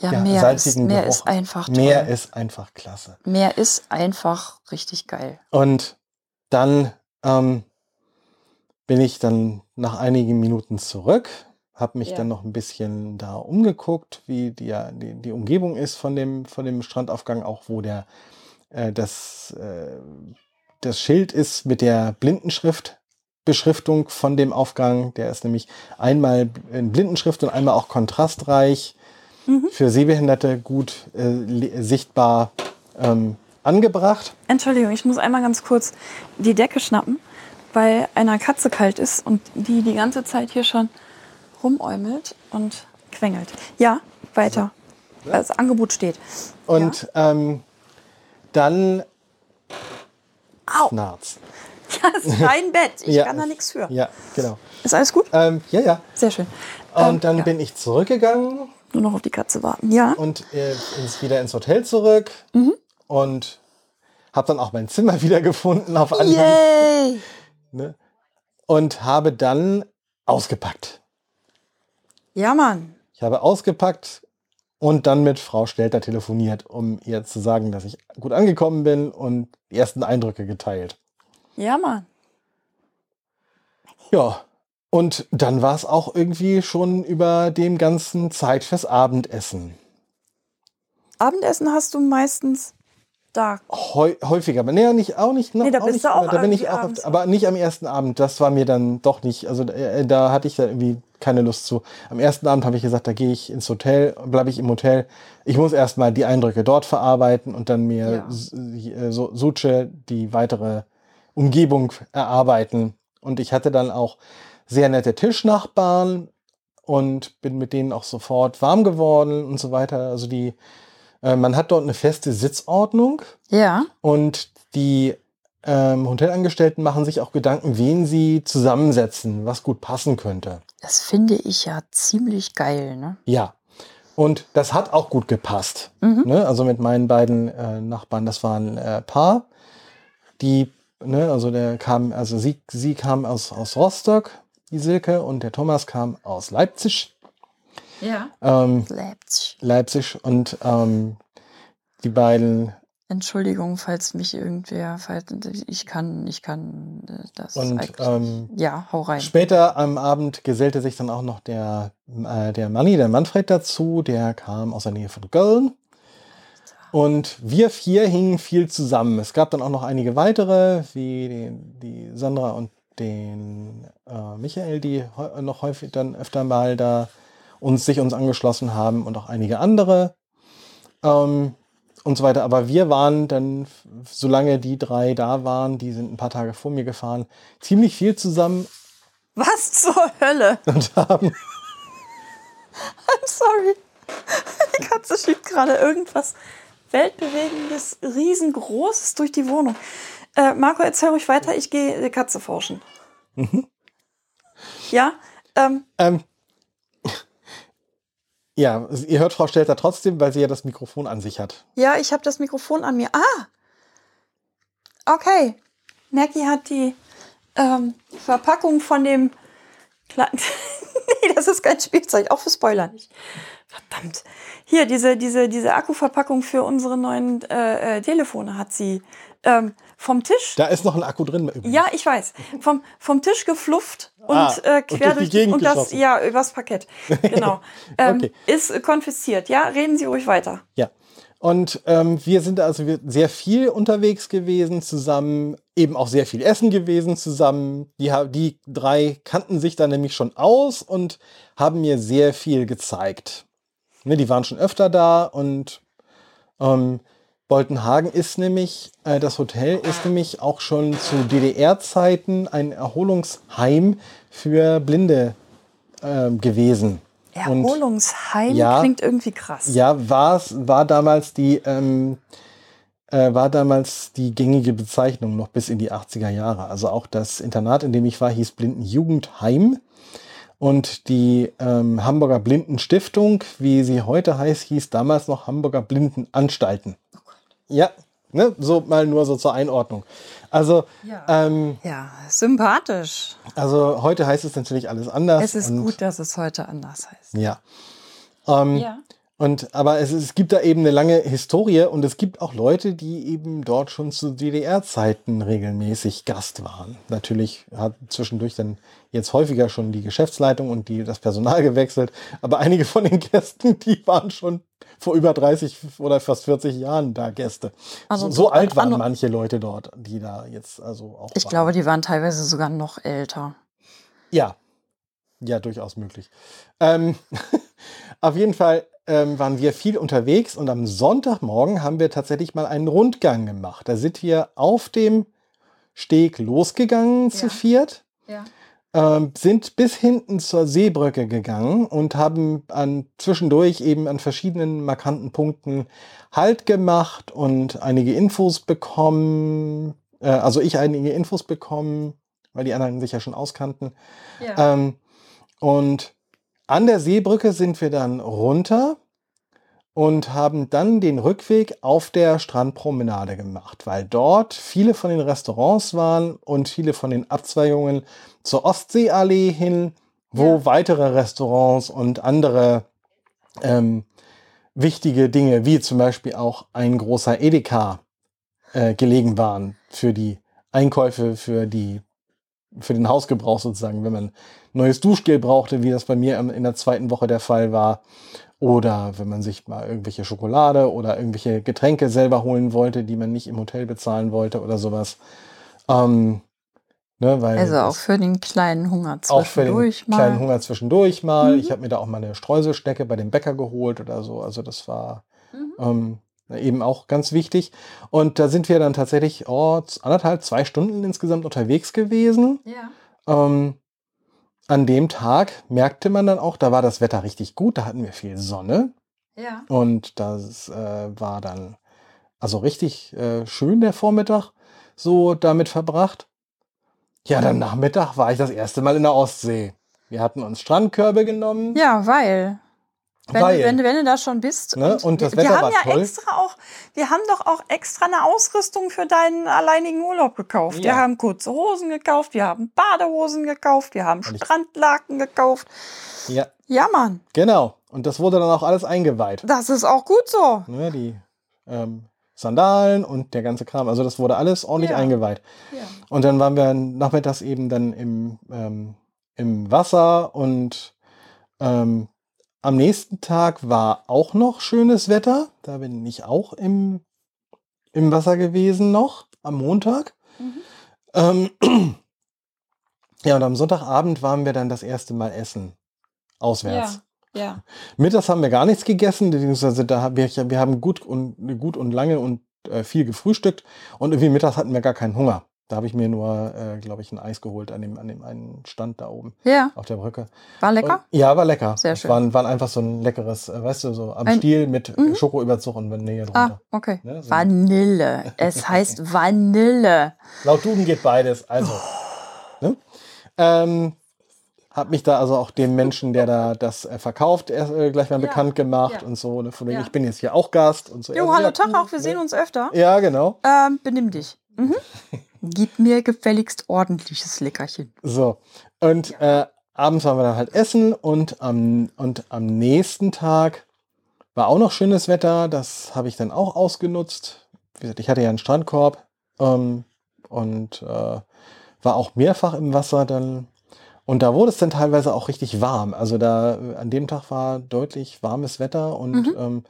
Speaker 2: Ja,
Speaker 1: ja,
Speaker 2: ist,
Speaker 1: salzigen
Speaker 2: Meer
Speaker 1: Geruch.
Speaker 2: ist einfach toll.
Speaker 1: Meer ist einfach klasse.
Speaker 2: Meer ist einfach richtig geil.
Speaker 1: Und dann ähm, bin ich dann nach einigen Minuten zurück, habe mich
Speaker 2: Ja.
Speaker 1: dann noch ein bisschen da umgeguckt, wie die, die, die Umgebung ist von dem, von dem Strandaufgang, auch wo der, äh, das, äh, das Schild ist mit der Blindenschrift. Beschriftung von dem Aufgang, der ist nämlich einmal in Blindenschrift und einmal auch kontrastreich
Speaker 2: Mhm.
Speaker 1: für Sehbehinderte gut äh, sichtbar ähm, angebracht.
Speaker 2: Entschuldigung, ich muss einmal ganz kurz die Decke schnappen, weil einer Katze kalt ist und die die ganze Zeit hier schon rumäumelt und quengelt. Ja, weiter. Das Angebot steht.
Speaker 1: Und ähm, dann
Speaker 2: Au,
Speaker 1: Knarz.
Speaker 2: das ist dein Bett. Ich
Speaker 1: Ja.
Speaker 2: kann da nichts für.
Speaker 1: Ja, genau.
Speaker 2: Ist alles gut?
Speaker 1: Ähm, ja, ja.
Speaker 2: Sehr schön.
Speaker 1: Und
Speaker 2: Ähm,
Speaker 1: dann
Speaker 2: ja.
Speaker 1: bin ich zurückgegangen
Speaker 2: Nur noch auf die Katze warten. Ja.
Speaker 1: und äh, ins, wieder ins Hotel zurück
Speaker 2: Mhm.
Speaker 1: und habe dann auch mein Zimmer wieder gefunden auf Anhieb.
Speaker 2: Yay!
Speaker 1: Ne? Und habe dann ausgepackt.
Speaker 2: Ja, Mann.
Speaker 1: Ich habe ausgepackt und dann mit Frau Stelter telefoniert, um ihr zu sagen, dass ich gut angekommen bin und die ersten Eindrücke geteilt.
Speaker 2: Ja, Mann.
Speaker 1: Ja, und dann war es auch irgendwie schon über dem ganzen Zeit fürs Abendessen.
Speaker 2: Abendessen hast du meistens da.
Speaker 1: Häu häufiger, aber nee, nicht, auch nicht. noch-
Speaker 2: Nee, da bist
Speaker 1: nicht,
Speaker 2: du auch
Speaker 1: Da bin ich auch,
Speaker 2: abends.
Speaker 1: aber nicht am ersten Abend. Das war mir dann doch nicht, also äh, da hatte ich da irgendwie keine Lust zu. Am ersten Abend habe ich gesagt, da gehe ich ins Hotel, bleibe ich im Hotel. Ich muss erstmal die Eindrücke dort verarbeiten und dann mir
Speaker 2: Ja.
Speaker 1: Äh, so, Suche die weitere Umgebung erarbeiten. Und ich hatte dann auch sehr nette Tischnachbarn und bin mit denen auch sofort warm geworden und so weiter. Also die, äh, man hat dort eine feste Sitzordnung.
Speaker 2: Ja.
Speaker 1: Und die ähm, Hotelangestellten machen sich auch Gedanken, wen sie zusammensetzen, was gut passen könnte.
Speaker 2: Das finde ich ja ziemlich geil, ne?
Speaker 1: Ja. Und das hat auch gut gepasst.
Speaker 2: Mhm.
Speaker 1: Ne? Also mit meinen beiden äh, Nachbarn, das waren äh, Paar, die, ne, also der kam, also sie, sie kam aus, aus Rostock, die Silke, und der Thomas kam aus Leipzig.
Speaker 2: Ja.
Speaker 1: Ähm,
Speaker 2: Leipzig.
Speaker 1: Leipzig und ähm, die beiden
Speaker 2: Entschuldigung, falls mich irgendwer, falls, ich kann, ich kann äh, das
Speaker 1: und ähm,
Speaker 2: ja, hau rein.
Speaker 1: Später am Abend gesellte sich dann auch noch der, äh, der Manni, der Manfred dazu, der kam aus der Nähe von Köln. Und wir vier hingen viel zusammen. Es gab dann auch noch einige weitere, wie die, die Sandra und den äh, Michael, die noch häufig dann öfter mal da uns sich uns angeschlossen haben und auch einige andere ähm, und so weiter. Aber wir waren dann, solange die drei da waren, die sind ein paar Tage vor mir gefahren, ziemlich viel zusammen
Speaker 2: Was zur Hölle?
Speaker 1: und haben
Speaker 2: I'm sorry. Die Katze schiebt gerade irgendwas weltbewegendes, riesengroßes durch die Wohnung. Äh, Marco, erzähl ruhig weiter. Ich gehe äh, Katze forschen. Ja, ähm,
Speaker 1: Ähm, ja, ihr hört Frau Stelter trotzdem, weil sie ja das Mikrofon an sich hat.
Speaker 2: ja, ich habe das Mikrofon an mir. Ah, okay. Necki hat die ähm, Verpackung von dem kleinen. nee, das ist kein Spielzeug, auch für Spoiler nicht. Verdammt. Hier, diese, diese, diese Akkuverpackung für unsere neuen äh, äh, Telefone hat sie ähm, vom Tisch.
Speaker 1: Da ist noch ein Akku drin. übrigens.
Speaker 2: Ja, ich weiß. Vom, vom Tisch geflufft und
Speaker 1: Ah,
Speaker 2: äh,
Speaker 1: und
Speaker 2: quer
Speaker 1: durch die Gegend
Speaker 2: und das ja übers Parkett. Genau. ähm,
Speaker 1: Okay.
Speaker 2: Ist konfisziert. Ja, reden Sie ruhig weiter.
Speaker 1: Ja. Und ähm, wir sind also sehr viel unterwegs gewesen zusammen, eben auch sehr viel essen gewesen zusammen. Die, die drei kannten sich dann nämlich schon aus und haben mir sehr viel gezeigt. Ne, die waren schon öfter da und ähm, Boltenhagen ist nämlich, äh, das Hotel ist nämlich auch schon zu DDR-Zeiten ein Erholungsheim für Blinde ähm, gewesen. Und-
Speaker 2: Erholungsheim
Speaker 1: Ja.
Speaker 2: klingt irgendwie krass.
Speaker 1: ja, war's, war damals die, ähm, äh, war damals die gängige Bezeichnung noch bis in die 80er Jahre. Also auch das Internat, in dem ich war, hieß Blindenjugendheim. Und die ähm, Hamburger Blindenstiftung, wie sie heute heißt, hieß damals noch Hamburger Blindenanstalten. Ja, ne, so mal nur so zur Einordnung. Also,
Speaker 2: Ja.
Speaker 1: ähm,
Speaker 2: Ja, sympathisch.
Speaker 1: also heute heißt es natürlich alles anders.
Speaker 2: Es ist
Speaker 1: und-
Speaker 2: gut, dass es heute anders heißt.
Speaker 1: Ja. Ähm,
Speaker 2: Ja.
Speaker 1: Und aber es, es gibt da eben eine lange Historie und es gibt auch Leute, die eben dort schon zu DDR-Zeiten regelmäßig Gast waren. Natürlich hat zwischendurch dann jetzt häufiger schon die Geschäftsleitung und die, das Personal gewechselt, aber einige von den Gästen, die waren schon vor über 30 oder fast 40 Jahren da Gäste.
Speaker 2: Also
Speaker 1: so, so alt waren
Speaker 2: an-
Speaker 1: manche Leute dort, die da jetzt also auch
Speaker 2: Ich
Speaker 1: waren.
Speaker 2: glaube, die waren teilweise sogar noch älter.
Speaker 1: Ja, ja, durchaus möglich. Ähm, auf jeden Fall ähm, waren wir viel unterwegs und am Sonntagmorgen haben wir tatsächlich mal einen Rundgang gemacht. Da sind wir auf dem Steg losgegangen zu
Speaker 2: Ja.
Speaker 1: viert,
Speaker 2: Ja.
Speaker 1: Ähm, sind bis hinten zur Seebrücke gegangen und haben an, zwischendurch eben an verschiedenen markanten Punkten Halt gemacht und einige Infos bekommen. Äh, also ich einige Infos bekommen, weil die anderen sich ja schon auskannten.
Speaker 2: Ja.
Speaker 1: Ähm, und an der Seebrücke sind wir dann runter und haben dann den Rückweg auf der Strandpromenade gemacht, weil dort viele von den Restaurants waren und viele von den Abzweigungen zur Ostseeallee hin, wo
Speaker 2: Ja.
Speaker 1: weitere Restaurants und andere ähm, wichtige Dinge, wie zum Beispiel auch ein großer Edeka, äh, gelegen waren für die Einkäufe, für die für den Hausgebrauch sozusagen, wenn man neues Duschgel brauchte, wie das bei mir in der zweiten Woche der Fall war, oder wenn man sich mal irgendwelche Schokolade oder irgendwelche Getränke selber holen wollte, die man nicht im Hotel bezahlen wollte oder sowas. Ähm, ne,
Speaker 2: also auch für den kleinen Hunger
Speaker 1: auch für den
Speaker 2: zwischendurch mal.
Speaker 1: kleinen Hunger zwischendurch mal.
Speaker 2: Mhm.
Speaker 1: Ich habe mir da auch mal eine Streuselschnecke bei dem Bäcker geholt oder so. Also das war
Speaker 2: Mhm.
Speaker 1: ähm, Eben auch ganz wichtig. Und da sind wir dann tatsächlich oh, anderthalb, zwei Stunden insgesamt unterwegs gewesen.
Speaker 2: Ja.
Speaker 1: Ähm, an dem Tag merkte man dann auch, da war das Wetter richtig gut, da hatten wir viel Sonne
Speaker 2: Ja.
Speaker 1: und das äh, war dann also richtig äh, schön der Vormittag so damit verbracht. Ja, dann Nachmittag war ich das erste Mal in der Ostsee. Wir hatten uns Strandkörbe genommen.
Speaker 2: Ja, weil. Wenn,
Speaker 1: Weil.
Speaker 2: Du, wenn, wenn du da schon bist.
Speaker 1: Ne, und das
Speaker 2: wir, wir
Speaker 1: Wetter
Speaker 2: haben
Speaker 1: war
Speaker 2: ja
Speaker 1: toll.
Speaker 2: extra auch, wir haben doch auch extra eine Ausrüstung für deinen alleinigen Urlaub gekauft. Wir
Speaker 1: Ja.
Speaker 2: haben kurze Hosen gekauft, wir haben Badehosen gekauft, wir haben
Speaker 1: Und
Speaker 2: Strandlaken gekauft.
Speaker 1: Ja,
Speaker 2: Ja, Mann,
Speaker 1: genau. Und das wurde dann auch alles eingeweiht.
Speaker 2: das ist auch gut so.
Speaker 1: Ne, die ähm, Sandalen und der ganze Kram. Also das wurde alles ordentlich
Speaker 2: Ja.
Speaker 1: eingeweiht.
Speaker 2: Ja.
Speaker 1: Und dann waren wir nachmittags eben dann im, ähm, im Wasser und ähm, am nächsten Tag war auch noch schönes Wetter. Da bin ich auch im, im Wasser gewesen noch am Montag.
Speaker 2: Mhm.
Speaker 1: Ähm, ja, und am Sonntagabend waren wir dann das erste Mal essen. Auswärts.
Speaker 2: Ja.
Speaker 1: Mittags haben wir gar nichts gegessen, beziehungsweise da wir, wir haben gut und gut und lange und äh, viel gefrühstückt und irgendwie mittags hatten wir gar keinen Hunger. Da habe ich mir nur, äh, glaube ich, ein Eis geholt an dem, an dem einen Stand da oben
Speaker 2: Ja.
Speaker 1: auf der Brücke.
Speaker 2: War lecker?
Speaker 1: Und, ja, war lecker.
Speaker 2: Sehr schön.
Speaker 1: Waren, waren einfach so ein leckeres, äh, weißt du, so am
Speaker 2: Ein-
Speaker 1: Stiel mit
Speaker 2: Mhm.
Speaker 1: Schokoüberzug und Vanille
Speaker 2: Ah,
Speaker 1: drunter.
Speaker 2: okay.
Speaker 1: Ne, so.
Speaker 2: Vanille. Es heißt Vanille.
Speaker 1: Laut Duden geht beides. Also. Ne? Ähm, hab mich da also auch dem Menschen, der da das äh, verkauft, erst, äh, gleich mal
Speaker 2: Ja,
Speaker 1: bekannt gemacht
Speaker 2: ja.
Speaker 1: und so. Ne? Von wegen,
Speaker 2: Ja.
Speaker 1: ich bin jetzt hier auch Gast und so.
Speaker 2: Jo, hallo
Speaker 1: ja,
Speaker 2: Tag auch, wir
Speaker 1: ne?
Speaker 2: sehen uns öfter.
Speaker 1: Ja, genau.
Speaker 2: Ähm, benimm dich. Mhm. Gib mir gefälligst ordentliches Leckerchen.
Speaker 1: So. Und äh, abends waren wir dann halt essen und am, und am nächsten Tag war auch noch schönes Wetter. Das habe ich dann auch ausgenutzt. Wie gesagt, ich hatte ja einen Strandkorb ähm, und äh, war auch mehrfach im Wasser dann. Und da wurde es dann teilweise auch richtig warm. Also da an dem Tag war deutlich warmes Wetter und
Speaker 2: Mhm.
Speaker 1: ähm,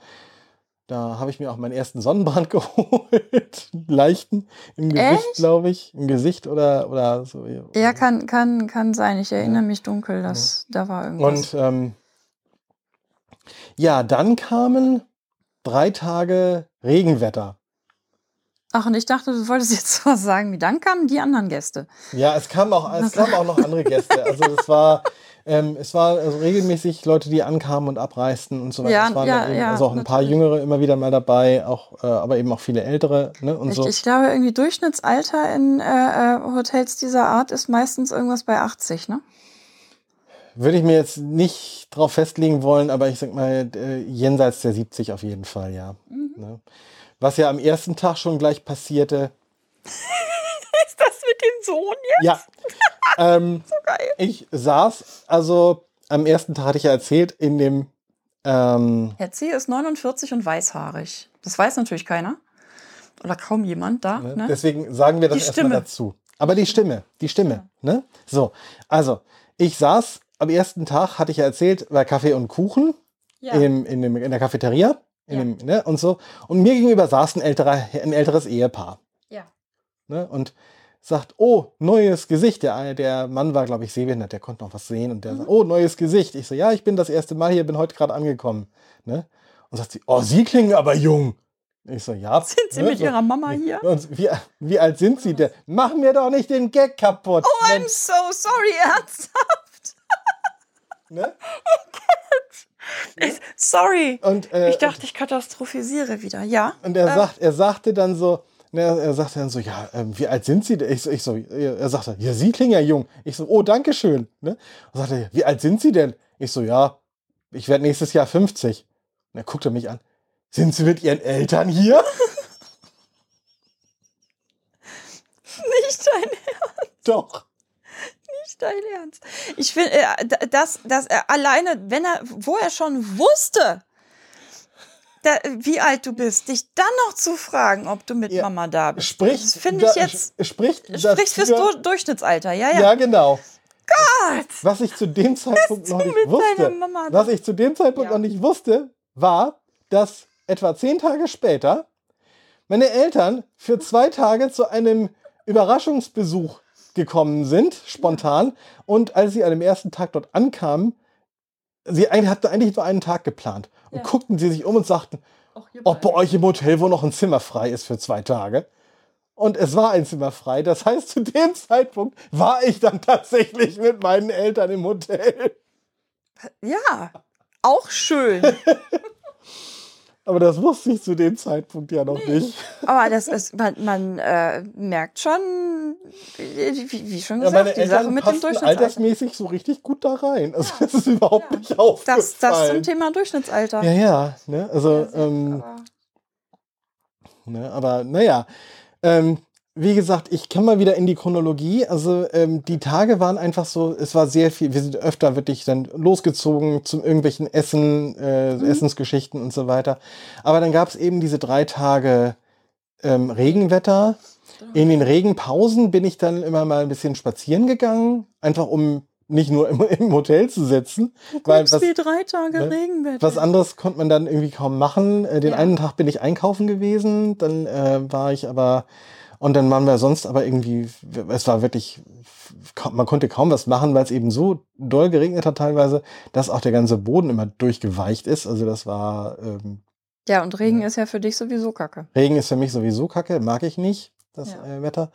Speaker 1: da habe ich mir auch meinen ersten Sonnenbrand geholt. Leichten im Gesicht, glaube ich. Im Gesicht oder, oder so.
Speaker 2: Ja, kann, kann, kann sein. Ich erinnere mich dunkel, dass da war irgendwas.
Speaker 1: Und ähm, ja, dann kamen drei Tage Regenwetter.
Speaker 2: Ach, und ich dachte, du wolltest jetzt was sagen. Wie dann kamen die anderen Gäste.
Speaker 1: Ja, es kamen auch, es kamen auch noch andere Gäste. Also es war, ähm, es war also regelmäßig Leute, die ankamen und abreisten und so weiter.
Speaker 2: Ja,
Speaker 1: es waren
Speaker 2: ja,
Speaker 1: eben,
Speaker 2: ja,
Speaker 1: also auch ein paar. Jüngere immer wieder mal dabei, auch, äh, aber eben auch viele Ältere. Ne, und
Speaker 2: Ich,
Speaker 1: so.
Speaker 2: ich glaube, irgendwie Durchschnittsalter in äh, äh, Hotels dieser Art ist meistens irgendwas bei 80, ne?
Speaker 1: Würde ich mir jetzt nicht drauf festlegen wollen, aber ich sag mal, äh, jenseits der 70 auf jeden Fall, ja.
Speaker 2: Mhm.
Speaker 1: Ne? Was ja am ersten Tag schon gleich passierte,
Speaker 2: Ist das mit dem Sohn jetzt
Speaker 1: ja. ähm,
Speaker 2: so geil?
Speaker 1: Ich saß, also am ersten Tag hatte ich ja erzählt, in dem, ähm,
Speaker 2: Herr C. ist 49 und weißhaarig. Das weiß natürlich keiner. Oder kaum jemand da.
Speaker 1: ne?
Speaker 2: Ne?
Speaker 1: deswegen sagen wir das erstmal dazu. Aber die Stimme, die Stimme, ne? So, also, ich saß am ersten Tag, hatte ich ja erzählt, bei Kaffee und Kuchen
Speaker 2: Ja.
Speaker 1: im, in, dem, in der Cafeteria
Speaker 2: Ja.
Speaker 1: dem, ne? und so. Und mir gegenüber saß ein, älterer, ein älteres Ehepaar.
Speaker 2: ja.
Speaker 1: Ne? Und sagt, oh, neues Gesicht. Der, der Mann war, glaube ich, sehbehindert, der konnte noch was sehen. Und der sagt, oh, neues Gesicht. Ich so, ja, ich bin das erste Mal hier, bin heute gerade angekommen. Ne? Und sagt sie, oh, Sie klingen aber jung. Ich so, ja.
Speaker 2: Sind Sie mit Ihrer Mama hier?
Speaker 1: Und wie, wie alt sind Sie denn? Mach mir doch nicht den Gag kaputt.
Speaker 2: Oh, I'm so sorry, ernsthaft.
Speaker 1: ne?
Speaker 2: Ich, sorry.
Speaker 1: Und, äh,
Speaker 2: Ich dachte, ich katastrophisiere wieder. Ja.
Speaker 1: Und er
Speaker 2: Äh,
Speaker 1: sagt, er sagte dann so, ne, er sagte dann so, ja, ähm, wie alt sind Sie denn? Ich so, ich so, er sagte, ja, Sie klingen ja jung. Ich so, oh, danke schön. Ne? Und sagte, er, wie alt sind Sie denn? Ich so, ja, ich werde nächstes Jahr 50. Und er guckte mich an. Sind Sie mit Ihren Eltern hier?
Speaker 2: Nicht dein
Speaker 1: Doch.
Speaker 2: Nicht dein Ernst. Ich finde, äh, dass, dass er alleine, wenn er, wo er schon wusste, da, wie alt du bist, dich dann noch zu fragen, ob du mit
Speaker 1: Ja.
Speaker 2: Mama da bist.
Speaker 1: Spricht,
Speaker 2: das finde ich jetzt,
Speaker 1: Spricht,
Speaker 2: spricht fürs Du Durchschnittsalter, ja, ja.
Speaker 1: Ja, genau.
Speaker 2: Gott!
Speaker 1: Was ich zu dem Zeitpunkt noch nicht wusste, was ich zu dem Zeitpunkt
Speaker 2: Ja.
Speaker 1: noch nicht wusste, war, dass etwa zehn Tage später meine Eltern für zwei Tage zu einem Überraschungsbesuch gekommen sind, spontan. Und als sie an dem ersten Tag dort ankamen, sie hatten eigentlich nur einen Tag geplant. Und
Speaker 2: Ja.
Speaker 1: guckten sie sich um und sagten, ob bei euch im Hotel wohl noch ein Zimmer frei ist für zwei Tage. Und es war ein Zimmer frei. Das heißt, zu dem Zeitpunkt war ich dann tatsächlich mit meinen Eltern im Hotel.
Speaker 2: Ja, auch schön.
Speaker 1: Aber das wusste ich zu dem Zeitpunkt ja noch nicht.
Speaker 2: Aber das ist, man, man äh, merkt schon, wie, wie schon
Speaker 1: Ja,
Speaker 2: gesagt,
Speaker 1: meine
Speaker 2: die Sache mit dem Durchschnittsalter.
Speaker 1: altersmäßig so richtig gut da rein. Also das ist überhaupt nicht aufgefallen.
Speaker 2: Das, das zum Thema Durchschnittsalter.
Speaker 1: Ja, ja. Ne? Also,
Speaker 2: Ja,
Speaker 1: ähm,
Speaker 2: aber-
Speaker 1: Ne, aber naja, ähm, wie gesagt, ich kann mal wieder in die Chronologie. Also ähm, die Tage waren einfach so, es war sehr viel, wir sind öfter wirklich dann losgezogen zum irgendwelchen Essen, äh, Essensgeschichten und so weiter. Aber dann gab es eben diese drei Tage ähm, Regenwetter. In den Regenpausen bin ich dann immer mal ein bisschen spazieren gegangen, einfach um nicht nur im, im Hotel zu sitzen. weil
Speaker 2: Guckst
Speaker 1: was-
Speaker 2: wie drei Tage
Speaker 1: ne?
Speaker 2: Regenwetter.
Speaker 1: was anderes konnte man dann irgendwie kaum machen. Äh, Den
Speaker 2: Ja.
Speaker 1: einen Tag bin ich einkaufen gewesen, dann äh, war ich aber, und dann waren wir sonst aber irgendwie, es war wirklich, man konnte kaum was machen, weil es eben so doll geregnet hat teilweise, dass auch der ganze Boden immer durchgeweicht ist. Also das war, ähm,
Speaker 2: Ja, und Regen ist ja für dich sowieso kacke.
Speaker 1: Regen ist für mich sowieso kacke, mag ich nicht, das
Speaker 2: Ja.
Speaker 1: äh, Wetter.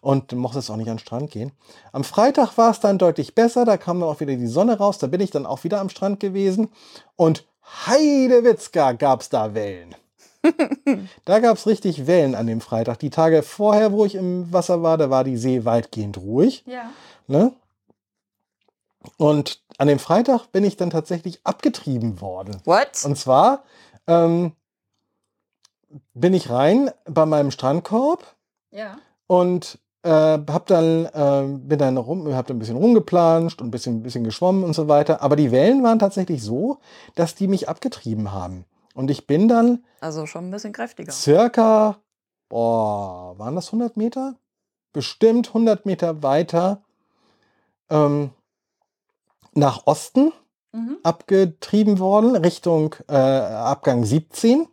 Speaker 1: Und mochte es auch nicht an den Strand gehen. Am Freitag war es dann deutlich besser, da kam dann auch wieder die Sonne raus, da bin ich dann auch wieder am Strand gewesen. Und Heidewitzka gab es da Wellen. da gab es richtig Wellen an dem Freitag. Die Tage vorher, wo ich im Wasser war, da war die See weitgehend ruhig.
Speaker 2: Ja.
Speaker 1: Ne? Und an dem Freitag bin ich dann tatsächlich abgetrieben worden.
Speaker 2: What?
Speaker 1: Und zwar ähm, bin ich rein bei meinem Strandkorb
Speaker 2: ja.
Speaker 1: und äh, hab dann äh, bin dann rum, hab dann ein bisschen rumgeplanscht und ein bisschen, ein bisschen geschwommen und so weiter. Aber die Wellen waren tatsächlich so, dass die mich abgetrieben haben. Und ich bin dann
Speaker 2: Also schon ein bisschen kräftiger.
Speaker 1: circa, boah, waren das 100 Meter? Bestimmt 100 Meter weiter ähm, nach Osten
Speaker 2: Mhm.
Speaker 1: abgetrieben worden, Richtung äh, Abgang 17.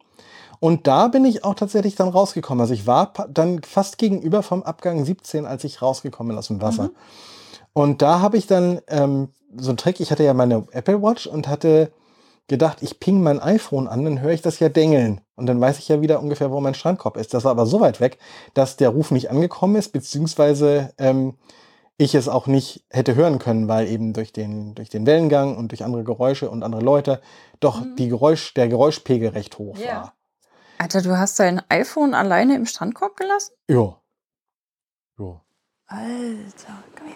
Speaker 1: Und da bin ich auch tatsächlich dann rausgekommen. Also ich war dann fast gegenüber vom Abgang 17, als ich rausgekommen bin aus dem Wasser.
Speaker 2: Mhm.
Speaker 1: Und da habe ich dann ähm, so einen Trick, ich hatte ja meine Apple Watch und hatte gedacht, ich ping mein iPhone an, dann höre ich das ja dengeln. Und dann weiß ich ja wieder ungefähr, wo mein Strandkorb ist. Das war aber so weit weg, dass der Ruf nicht angekommen ist, beziehungsweise ähm, ich es auch nicht hätte hören können, weil eben durch den, durch den Wellengang und durch andere Geräusche und andere Leute doch
Speaker 2: Mhm.
Speaker 1: die Geräusch, der Geräuschpegel recht hoch
Speaker 2: Ja.
Speaker 1: war.
Speaker 2: Alter, du hast dein iPhone alleine im Strandkorb gelassen?
Speaker 1: Ja. ja.
Speaker 2: Alter, geil.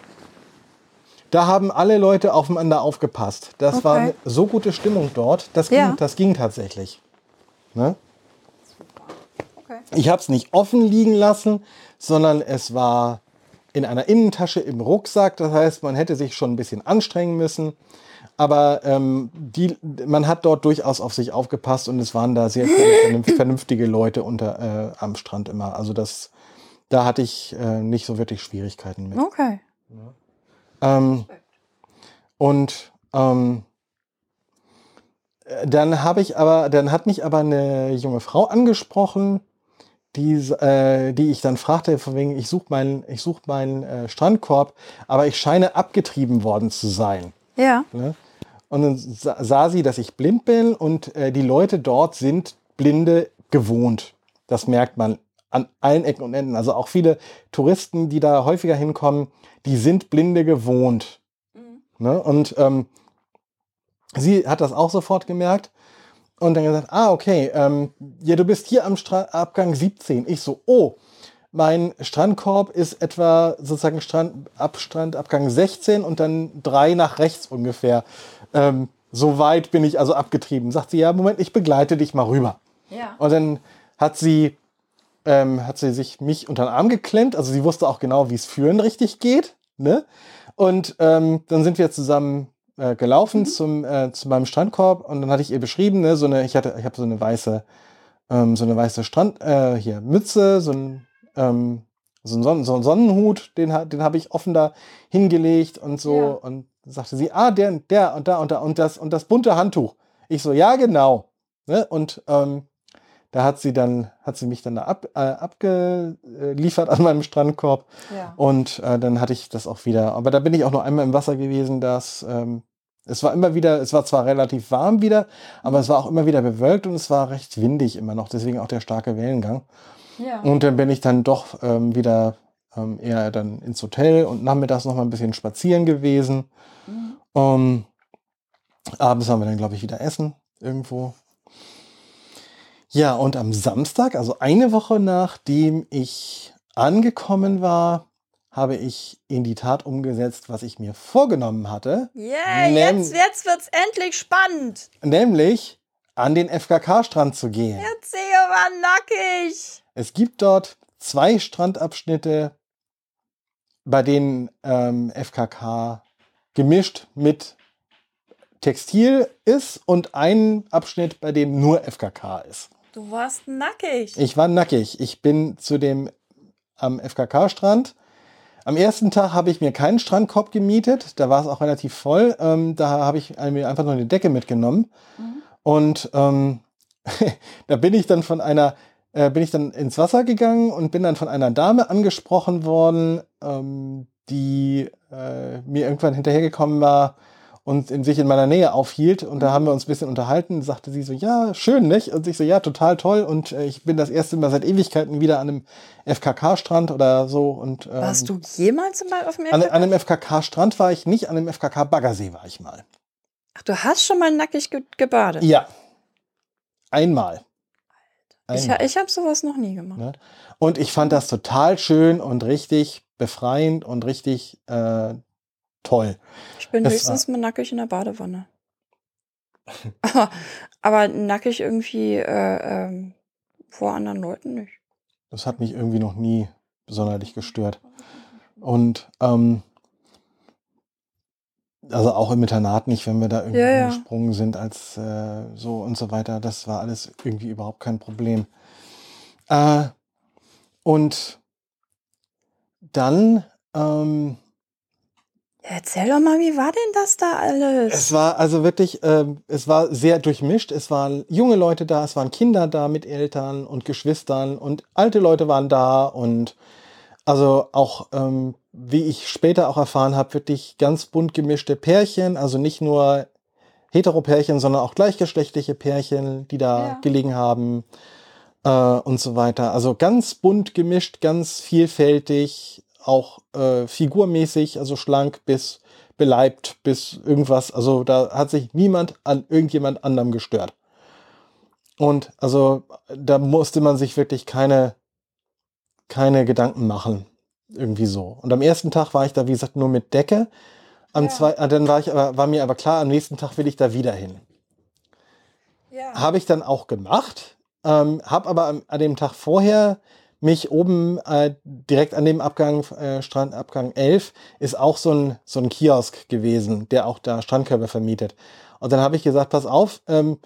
Speaker 1: Da haben alle Leute aufeinander aufgepasst. Das war
Speaker 2: Okay.
Speaker 1: eine so gute Stimmung dort. Das,
Speaker 2: Ja.
Speaker 1: ging, das ging tatsächlich. Ne?
Speaker 2: Okay.
Speaker 1: Ich habe es nicht offen liegen lassen, sondern es war in einer Innentasche im Rucksack. Das heißt, man hätte sich schon ein bisschen anstrengen müssen. Aber ähm, die, man hat dort durchaus auf sich aufgepasst und es waren da sehr vernünftige Leute unter, äh, am Strand immer. Also das, da hatte ich äh, nicht so wirklich Schwierigkeiten mit.
Speaker 2: Okay.
Speaker 1: Ähm, und ähm, äh, dann habe ich aber, dann hat mich aber eine junge Frau angesprochen, die, äh, die ich dann fragte, von wegen, ich suche meinen, ich suche meinen äh, Strandkorb, aber ich scheine abgetrieben worden zu sein.
Speaker 2: Ja.
Speaker 1: Ne? Und dann sa sah sie, dass ich blind bin und äh, die Leute dort sind Blinde gewohnt. Das merkt man an allen Ecken und Enden. Also auch viele Touristen, die da häufiger hinkommen, die sind Blinde gewohnt. Ne? Und ähm, sie hat das auch sofort gemerkt und dann gesagt, ah, okay, ähm, ja, du bist hier am Stra Abgang 17. Ich so, oh, mein Strandkorb ist etwa sozusagen Strand, Abstrand, Abgang 16 und dann drei nach rechts ungefähr. Ähm, so weit bin ich also abgetrieben. Sagt sie, ja, Moment, ich begleite dich mal rüber.
Speaker 2: Ja.
Speaker 1: Und dann hat sie, ähm, hat sie sich mich unter den Arm geklemmt. Also sie wusste auch genau, wie es führen richtig geht. Ne? Und ähm, dann sind wir zusammen äh, gelaufen zum, äh, zu meinem Strandkorb und dann hatte ich ihr beschrieben, ne, so eine, ich hatte, ich habe so eine weiße, ähm, so eine weiße Strand, äh, hier Mütze, so ein, ähm, so ein, Sonnen, so ein Sonnenhut, den, den habe ich offen da hingelegt und so.
Speaker 2: Ja.
Speaker 1: Und sagte sie, ah, der, der und da und da und das und das bunte Handtuch. Ich so, ja, genau. Ne? Und ähm, da hat sie dann, hat sie mich dann da ab, äh, abgeliefert an meinem Strandkorb.
Speaker 2: Ja.
Speaker 1: Und äh, dann hatte ich das auch wieder. Aber da bin ich auch noch einmal im Wasser gewesen. Das ähm, Es war immer wieder, es war zwar relativ warm wieder, aber es war auch immer wieder bewölkt und es war recht windig immer noch, deswegen auch der starke Wellengang.
Speaker 2: Ja.
Speaker 1: Und dann bin ich dann doch ähm, wieder ähm, eher dann ins Hotel und nachmittags noch mal ein bisschen spazieren gewesen.
Speaker 2: Mhm.
Speaker 1: Ähm, abends haben wir dann, glaube ich, wieder Essen irgendwo. Ja, und am Samstag, also eine Woche nachdem ich angekommen war, habe ich in die Tat umgesetzt, was ich mir vorgenommen hatte,
Speaker 2: Yeah, jetzt, jetzt wird's endlich spannend.
Speaker 1: nämlich an den FKK-Strand zu gehen.
Speaker 2: Erzähl mal nackig.
Speaker 1: Es gibt dort zwei Strandabschnitte, bei denen ähm, FKK gemischt mit Textil ist und einen Abschnitt, bei dem nur FKK ist.
Speaker 2: Du warst nackig.
Speaker 1: Ich war nackig. Ich bin zu dem am FKK-Strand. Am ersten Tag habe ich mir keinen Strandkorb gemietet. Da war es auch relativ voll. Ähm, da habe ich mir einfach nur eine Decke mitgenommen.
Speaker 2: Mhm.
Speaker 1: Und ähm, da bin ich dann von einer, äh, bin ich dann ins Wasser gegangen und bin dann von einer Dame angesprochen worden, ähm, die äh, mir irgendwann hinterhergekommen war und in sich in meiner Nähe aufhielt. Und da haben wir uns ein bisschen unterhalten. Sagte sie so, ja, schön, nicht? Und ich so, ja, total toll. Und äh, ich bin das erste Mal seit Ewigkeiten wieder an einem FKK-Strand oder so. Und, ähm,
Speaker 2: Warst du jemals mal auf dem
Speaker 1: an,
Speaker 2: FKK?
Speaker 1: an einem FKK-Strand war ich nicht, an einem FKK-Baggersee war ich mal.
Speaker 2: Ach, du hast schon mal nackig ge gebadet.
Speaker 1: Ja. Einmal.
Speaker 2: Ich,
Speaker 1: Einmal.
Speaker 2: ha- ich habe sowas noch nie gemacht.
Speaker 1: Ne? Und ich fand das total schön und richtig befreiend und richtig äh, toll.
Speaker 2: Ich bin
Speaker 1: Das
Speaker 2: höchstens mal nackig in der Badewanne. aber, aber nackig irgendwie äh, ähm, vor anderen Leuten nicht.
Speaker 1: Das hat mich irgendwie noch nie sonderlich gestört. Und ähm, also auch im Internat nicht, wenn wir da irgendwie
Speaker 2: Ja, ja.
Speaker 1: gesprungen sind als äh, so und so weiter. Das war alles irgendwie überhaupt kein Problem. Äh, und dann ähm,
Speaker 2: erzähl doch mal, wie war denn das da alles?
Speaker 1: Es war also wirklich, ähm, es war sehr durchmischt. Es waren junge Leute da, es waren Kinder da mit Eltern und Geschwistern und alte Leute waren da und also auch, ähm, wie ich später auch erfahren habe, wirklich ganz bunt gemischte Pärchen, also nicht nur Hetero-Pärchen, sondern auch gleichgeschlechtliche Pärchen, die da
Speaker 2: Ja.
Speaker 1: gelegen haben äh, und so weiter. Also ganz bunt gemischt, ganz vielfältig, auch äh, figurmäßig, also schlank bis beleibt bis irgendwas. Also da hat sich niemand an irgendjemand anderem gestört. Und also da musste man sich wirklich keine, keine Gedanken machen. Irgendwie so. Und am ersten Tag war ich da, wie gesagt, nur mit Decke. Am
Speaker 2: Ja.
Speaker 1: zwei, äh, dann war, ich aber, war mir aber klar, am nächsten Tag will ich da wieder hin.
Speaker 2: ja.
Speaker 1: Habe ich dann auch gemacht, ähm, habe aber an dem Tag vorher mich oben äh, direkt an dem Abgang, äh, Strandabgang 11, ist auch so ein, so ein Kiosk gewesen, der auch da Strandkörbe vermietet. Und dann habe ich gesagt, pass auf, ähm,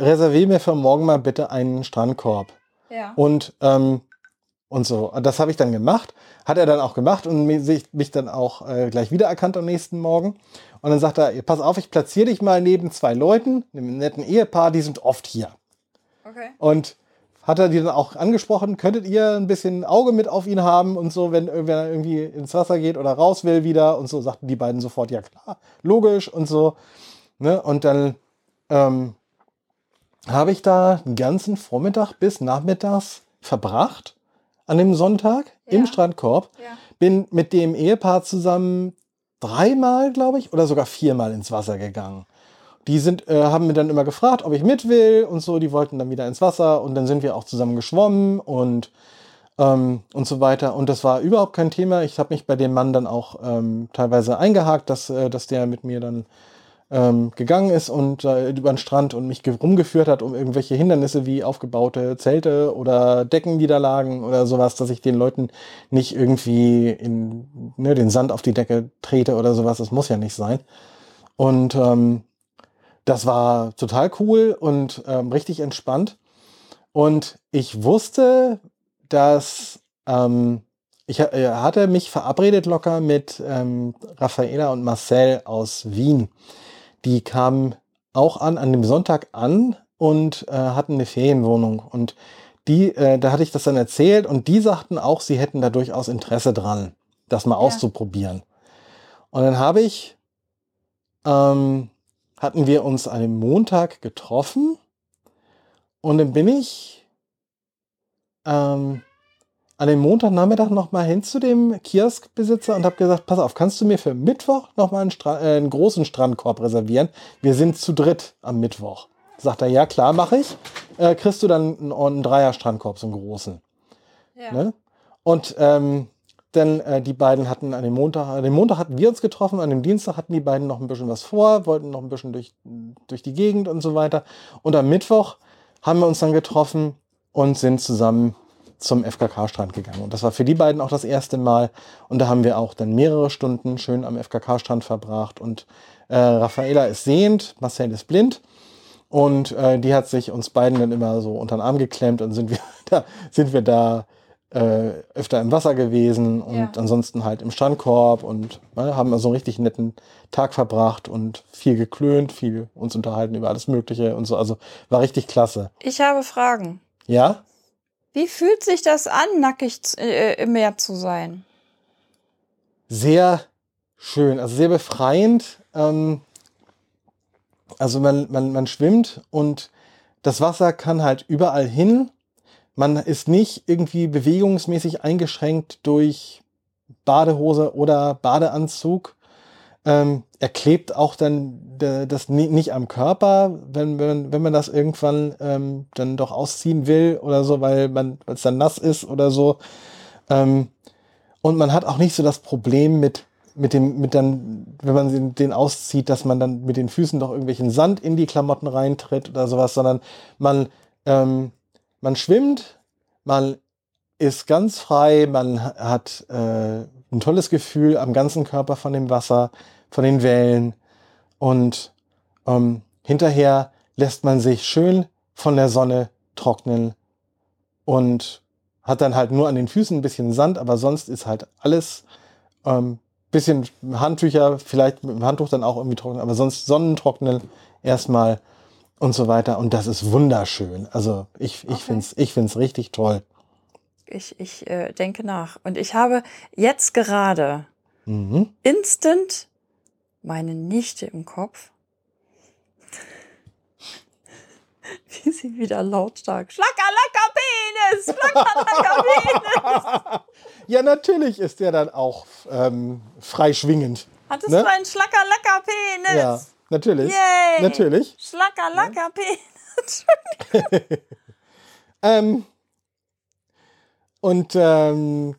Speaker 1: reservier mir für morgen mal bitte einen Strandkorb.
Speaker 2: ja.
Speaker 1: Und, ähm, und so. Und das habe ich dann gemacht. Hat er dann auch gemacht und mich, mich dann auch äh, gleich wiedererkannt am nächsten Morgen. Und dann sagt er, pass auf, ich platziere dich mal neben zwei Leuten, einem netten Ehepaar, die sind oft hier.
Speaker 2: Okay.
Speaker 1: Und hat er die dann auch angesprochen, könntet ihr ein bisschen Auge mit auf ihn haben und so, wenn, wenn er irgendwie ins Wasser geht oder raus will wieder und so, sagten die beiden sofort, ja klar, logisch und so. Ne? Und dann ähm, habe ich da den ganzen Vormittag bis nachmittags verbracht an dem Sonntag im
Speaker 2: Ja.
Speaker 1: Strandkorb.
Speaker 2: Ja.
Speaker 1: Bin mit dem Ehepaar zusammen dreimal, glaube ich, oder sogar viermal ins Wasser gegangen. Die sind, äh, haben mir dann immer gefragt, ob ich mit will und so. Die wollten dann wieder ins Wasser und dann sind wir auch zusammen geschwommen und, ähm, und so weiter. Und das war überhaupt kein Thema. Ich habe mich bei dem Mann dann auch ähm, teilweise eingehakt, dass, äh, dass der mit mir dann ähm, gegangen ist und äh, über den Strand und mich ge- rumgeführt hat, um irgendwelche Hindernisse wie aufgebaute Zelte oder Decken, die da lagen oder sowas, dass ich den Leuten nicht irgendwie in ne, den Sand auf die Decke trete oder sowas. Das muss ja nicht sein. Und ähm, das war total cool und ähm, richtig entspannt. Und ich wusste, dass ähm, ich äh, hatte mich verabredet locker mit ähm, Raffaela und Marcel aus Wien. Die kamen auch an, an dem Sonntag an und äh, hatten eine Ferienwohnung. Und die, äh, da hatte ich das dann erzählt und die sagten auch, sie hätten da durchaus Interesse dran, das mal
Speaker 2: Ja.
Speaker 1: auszuprobieren. Und dann habe ich ähm, hatten wir uns an dem Montag getroffen und dann bin ich ähm, an dem Montagnachmittag nochmal hin zu dem Kioskbesitzer und habe gesagt, pass auf, kannst du mir für Mittwoch nochmal einen, Stra äh, einen großen Strandkorb reservieren? Wir sind zu dritt am Mittwoch. Sagt er, ja klar, mache ich. Äh, kriegst du dann einen, einen Dreier-Strandkorb, so einen großen.
Speaker 2: Ja.
Speaker 1: Ne? Und ähm, denn äh, die beiden hatten an dem Montag, an dem Montag hatten wir uns getroffen, an dem Dienstag hatten die beiden noch ein bisschen was vor, wollten noch ein bisschen durch, durch die Gegend und so weiter. Und am Mittwoch haben wir uns dann getroffen und sind zusammen zum FKK-Strand gegangen. Und das war für die beiden auch das erste Mal. Und da haben wir auch dann mehrere Stunden schön am FKK-Strand verbracht. Und äh, Raffaela ist sehend, Marcel ist blind. Und äh, die hat sich uns beiden dann immer so unter den Arm geklemmt und sind wir da, sind wir da äh, öfter im Wasser gewesen und
Speaker 2: Ja.
Speaker 1: ansonsten halt im Strandkorb und ne, haben also einen richtig netten Tag verbracht und viel geklönt, viel uns unterhalten über alles Mögliche und so. Also war richtig klasse.
Speaker 2: Ich habe Fragen.
Speaker 1: Ja?
Speaker 2: Wie fühlt sich das an, nackig z- äh, im Meer zu sein?
Speaker 1: sehr schön, also sehr befreiend. Ähm, also man, man, man schwimmt und das Wasser kann halt überall hin. Man ist nicht irgendwie bewegungsmäßig eingeschränkt durch Badehose oder Badeanzug. Ähm, er klebt auch dann der, das ni- nicht am Körper, wenn, wenn, wenn man das irgendwann ähm, dann doch ausziehen will oder so, weil es dann nass ist oder so. Ähm, und man hat auch nicht so das Problem mit, mit dem, mit dann, wenn man den, den auszieht, dass man dann mit den Füßen doch irgendwelchen Sand in die Klamotten reintritt oder sowas, sondern man, ähm, man schwimmt, man ist ganz frei, man ha- hat äh, ein tolles Gefühl am ganzen Körper von dem Wasser, von den Wellen. Und ähm, hinterher lässt man sich schön von der Sonne trocknen und hat dann halt nur an den Füßen ein bisschen Sand, aber sonst ist halt alles ähm, bisschen Handtücher, vielleicht mit dem Handtuch dann auch irgendwie trocknen, aber sonst Sonnentrocknen erstmal und so weiter. Und das ist wunderschön. Also ich, ich
Speaker 2: Okay.
Speaker 1: finde es ich find's richtig toll.
Speaker 2: Ich, ich äh, denke nach. Und ich habe jetzt gerade
Speaker 1: Mhm.
Speaker 2: instant meine Nichte im Kopf. Wie sie wieder lautstark. Schlackerlacker Penis! Schlackerlacker Penis!
Speaker 1: ja, natürlich ist der dann auch ähm, frei schwingend.
Speaker 2: Hattest
Speaker 1: Ne?
Speaker 2: du einen Schlackerlacker Penis?
Speaker 1: Ja, natürlich.
Speaker 2: Yay!
Speaker 1: Natürlich.
Speaker 2: Schlackerlacker Penis.
Speaker 1: Ähm, und ähm,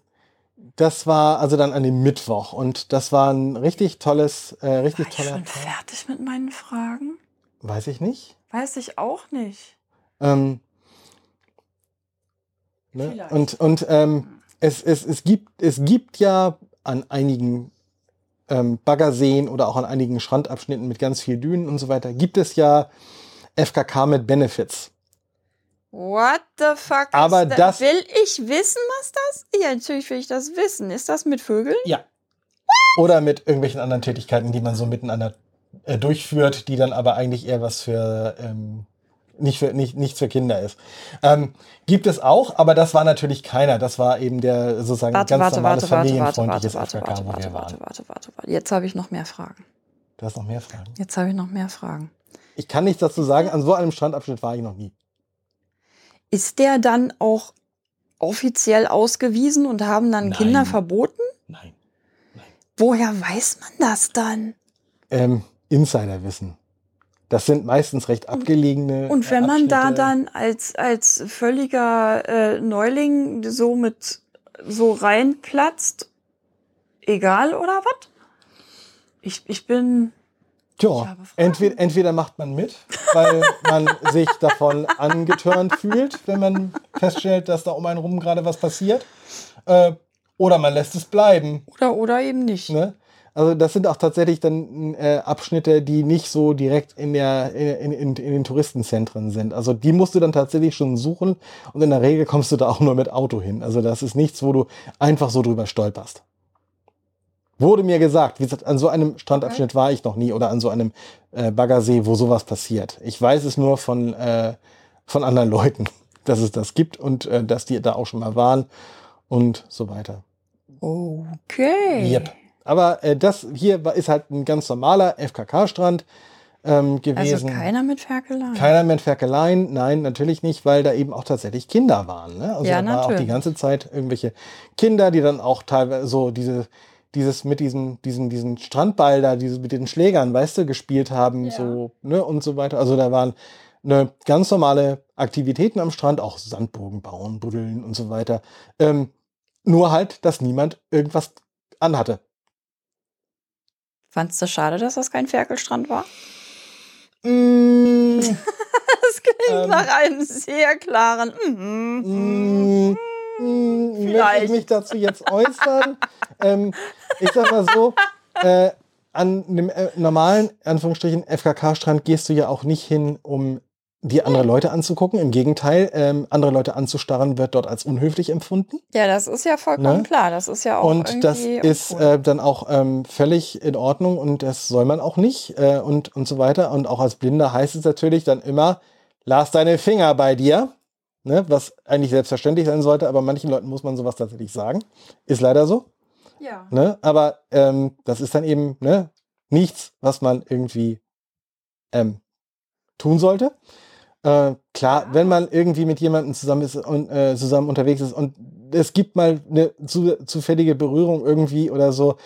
Speaker 1: das war also dann an dem Mittwoch und das war ein richtig tolles, äh, richtig
Speaker 2: War ich
Speaker 1: toller
Speaker 2: schon
Speaker 1: Tag.
Speaker 2: fertig mit meinen Fragen?
Speaker 1: Weiß ich nicht.
Speaker 2: Weiß ich auch nicht.
Speaker 1: Ähm, ne?
Speaker 2: Vielleicht.
Speaker 1: Und, und ähm, es, es, es, gibt, es gibt ja an einigen ähm, Baggerseen oder auch an einigen Strandabschnitten mit ganz viel Dünen und so weiter, gibt es ja FKK mit Benefits.
Speaker 2: What the fuck?
Speaker 1: Aber
Speaker 2: ist
Speaker 1: das-
Speaker 2: Will ich wissen, was das Ja, natürlich will ich das wissen. Ist das mit Vögeln?
Speaker 1: Ja. Oder mit irgendwelchen anderen Tätigkeiten, die man so miteinander äh, durchführt, die dann aber eigentlich eher was für ähm, nicht für nicht, nichts für Kinder ist. Ähm, gibt es auch, aber das war natürlich keiner. Das war eben der sozusagen
Speaker 2: Warte,
Speaker 1: ganz
Speaker 2: warte,
Speaker 1: normales
Speaker 2: warte,
Speaker 1: familienfreundliches
Speaker 2: warte, warte,
Speaker 1: FKK,
Speaker 2: warte,
Speaker 1: wo wir
Speaker 2: warte,
Speaker 1: waren.
Speaker 2: warte, warte, warte, warte. Jetzt habe ich noch mehr Fragen.
Speaker 1: Du hast noch mehr Fragen.
Speaker 2: Jetzt habe ich noch mehr Fragen.
Speaker 1: Ich kann nichts dazu sagen. An so einem Strandabschnitt war ich noch nie.
Speaker 2: Ist der dann auch offiziell ausgewiesen und haben dann
Speaker 1: Nein.
Speaker 2: Kinder verboten?
Speaker 1: Nein.
Speaker 2: Woher weiß man das dann?
Speaker 1: Ähm, Insiderwissen. Das sind meistens recht abgelegene.
Speaker 2: Und wenn
Speaker 1: äh,
Speaker 2: man da
Speaker 1: Abschnitte.
Speaker 2: dann als, als völliger äh, Neuling so mit so reinplatzt, egal oder was? Ich, ich bin.
Speaker 1: Tja, entweder, entweder macht man mit, weil man sich davon angetörnt fühlt, wenn man feststellt, dass da um einen rum gerade was passiert. Äh, oder man lässt es bleiben.
Speaker 2: Oder, oder eben nicht.
Speaker 1: Ne? Also das sind auch tatsächlich dann äh, Abschnitte, die nicht so direkt in, der, in, in, in den Touristenzentren sind. Also die musst du dann tatsächlich schon suchen und in der Regel kommst du da auch nur mit Auto hin. Also das ist nichts, wo du einfach so drüber stolperst. Wurde mir gesagt, wie gesagt, an so einem Strandabschnitt war ich noch nie oder an so einem äh, Baggersee, wo sowas passiert. Ich weiß es nur von, äh, von anderen Leuten, dass es das gibt und äh, dass die da auch schon mal waren und so weiter.
Speaker 2: Okay.
Speaker 1: Yep. Aber äh, das hier war, ist halt ein ganz normaler FKK-Strand. ähm, gewesen.
Speaker 2: Also keiner mit Ferkeleien.
Speaker 1: Keiner mit Ferkeleien, nein, natürlich nicht, weil da eben auch tatsächlich Kinder waren. Ne? Also
Speaker 2: Ja,
Speaker 1: da war auch die ganze Zeit irgendwelche Kinder, die dann auch teilweise so diese, dieses mit diesen, diesen, diesen Strandball da, diese mit den Schlägern, weißt du, gespielt haben,
Speaker 2: Ja.
Speaker 1: so, ne, und so weiter. Also da waren ne, ganz normale Aktivitäten am Strand, auch Sandburgen bauen, buddeln und so weiter. Ähm, nur halt, dass niemand irgendwas anhatte.
Speaker 2: Fandst du schade, dass das kein Ferkelstrand war?
Speaker 1: Mm,
Speaker 2: Das klingt
Speaker 1: Ähm.
Speaker 2: nach einem sehr klaren. Mhm.
Speaker 1: Mm, mm, Möchte ich
Speaker 2: Vielleicht.
Speaker 1: mich dazu jetzt äußern? ähm, ich sag mal so, äh, an einem äh, normalen, Anführungsstrichen, FKK-Strand gehst du ja auch nicht hin, um die andere Leute anzugucken. Im Gegenteil, ähm, andere Leute anzustarren wird dort als unhöflich empfunden.
Speaker 2: Ja, das ist ja vollkommen
Speaker 1: Ne?
Speaker 2: klar. Das ist ja auch
Speaker 1: Und das ist äh, dann auch ähm, völlig in Ordnung und das soll man auch nicht äh, und, und so weiter. Und auch als Blinder heißt es natürlich dann immer, lass deine Finger bei dir, ne? was eigentlich selbstverständlich sein sollte, aber manchen Leuten muss man sowas tatsächlich sagen. Ist leider so.
Speaker 2: ja.
Speaker 1: Ne? Aber ähm, das ist dann eben ne, nichts, was man irgendwie ähm, tun sollte. Äh, klar, wenn man irgendwie mit jemandem zusammen ist und äh, zusammen unterwegs ist und es gibt mal eine zu, zufällige Berührung irgendwie oder so,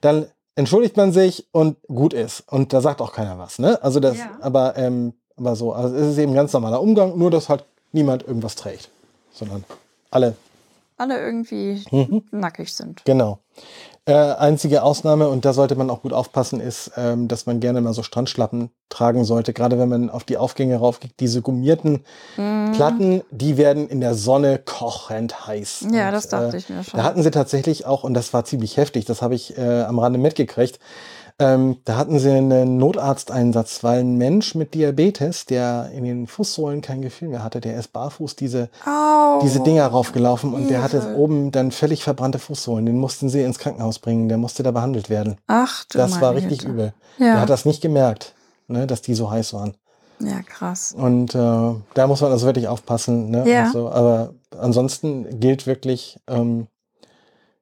Speaker 1: dann entschuldigt man sich und gut ist. Und da sagt auch keiner was. Ne? Also das,
Speaker 2: Ja.
Speaker 1: aber, ähm, aber so, also es ist eben ganz normaler Umgang, nur dass halt niemand irgendwas trägt, sondern alle
Speaker 2: Alle irgendwie
Speaker 1: Mhm.
Speaker 2: nackig sind.
Speaker 1: Genau. Äh, einzige Ausnahme, und da sollte man auch gut aufpassen, ist, ähm, dass man gerne mal so Strandschlappen tragen sollte. Gerade wenn man auf die Aufgänge raufgeht. Diese gummierten
Speaker 2: Mhm.
Speaker 1: Platten, die werden in der Sonne kochend heiß.
Speaker 2: Ja,
Speaker 1: Und,
Speaker 2: das dachte
Speaker 1: äh,
Speaker 2: ich mir schon.
Speaker 1: Da hatten sie tatsächlich auch, und das war ziemlich heftig, das habe ich äh, am Rande mitgekriegt, ähm, da hatten sie einen Notarzteinsatz, weil ein Mensch mit Diabetes, der in den Fußsohlen kein Gefühl mehr hatte, der ist barfuß diese
Speaker 2: Au.
Speaker 1: diese Dinger raufgelaufen und der hatte oben dann völlig verbrannte Fußsohlen. Den mussten sie ins Krankenhaus bringen. Der musste da behandelt werden.
Speaker 2: Ach du
Speaker 1: Das war richtig
Speaker 2: Güte.
Speaker 1: übel. Der
Speaker 2: Ja.
Speaker 1: hat das nicht gemerkt, ne, dass die so heiß waren.
Speaker 2: ja, krass.
Speaker 1: Und äh, da muss man also wirklich aufpassen. Ne?
Speaker 2: Ja.
Speaker 1: So. Aber ansonsten gilt wirklich ähm,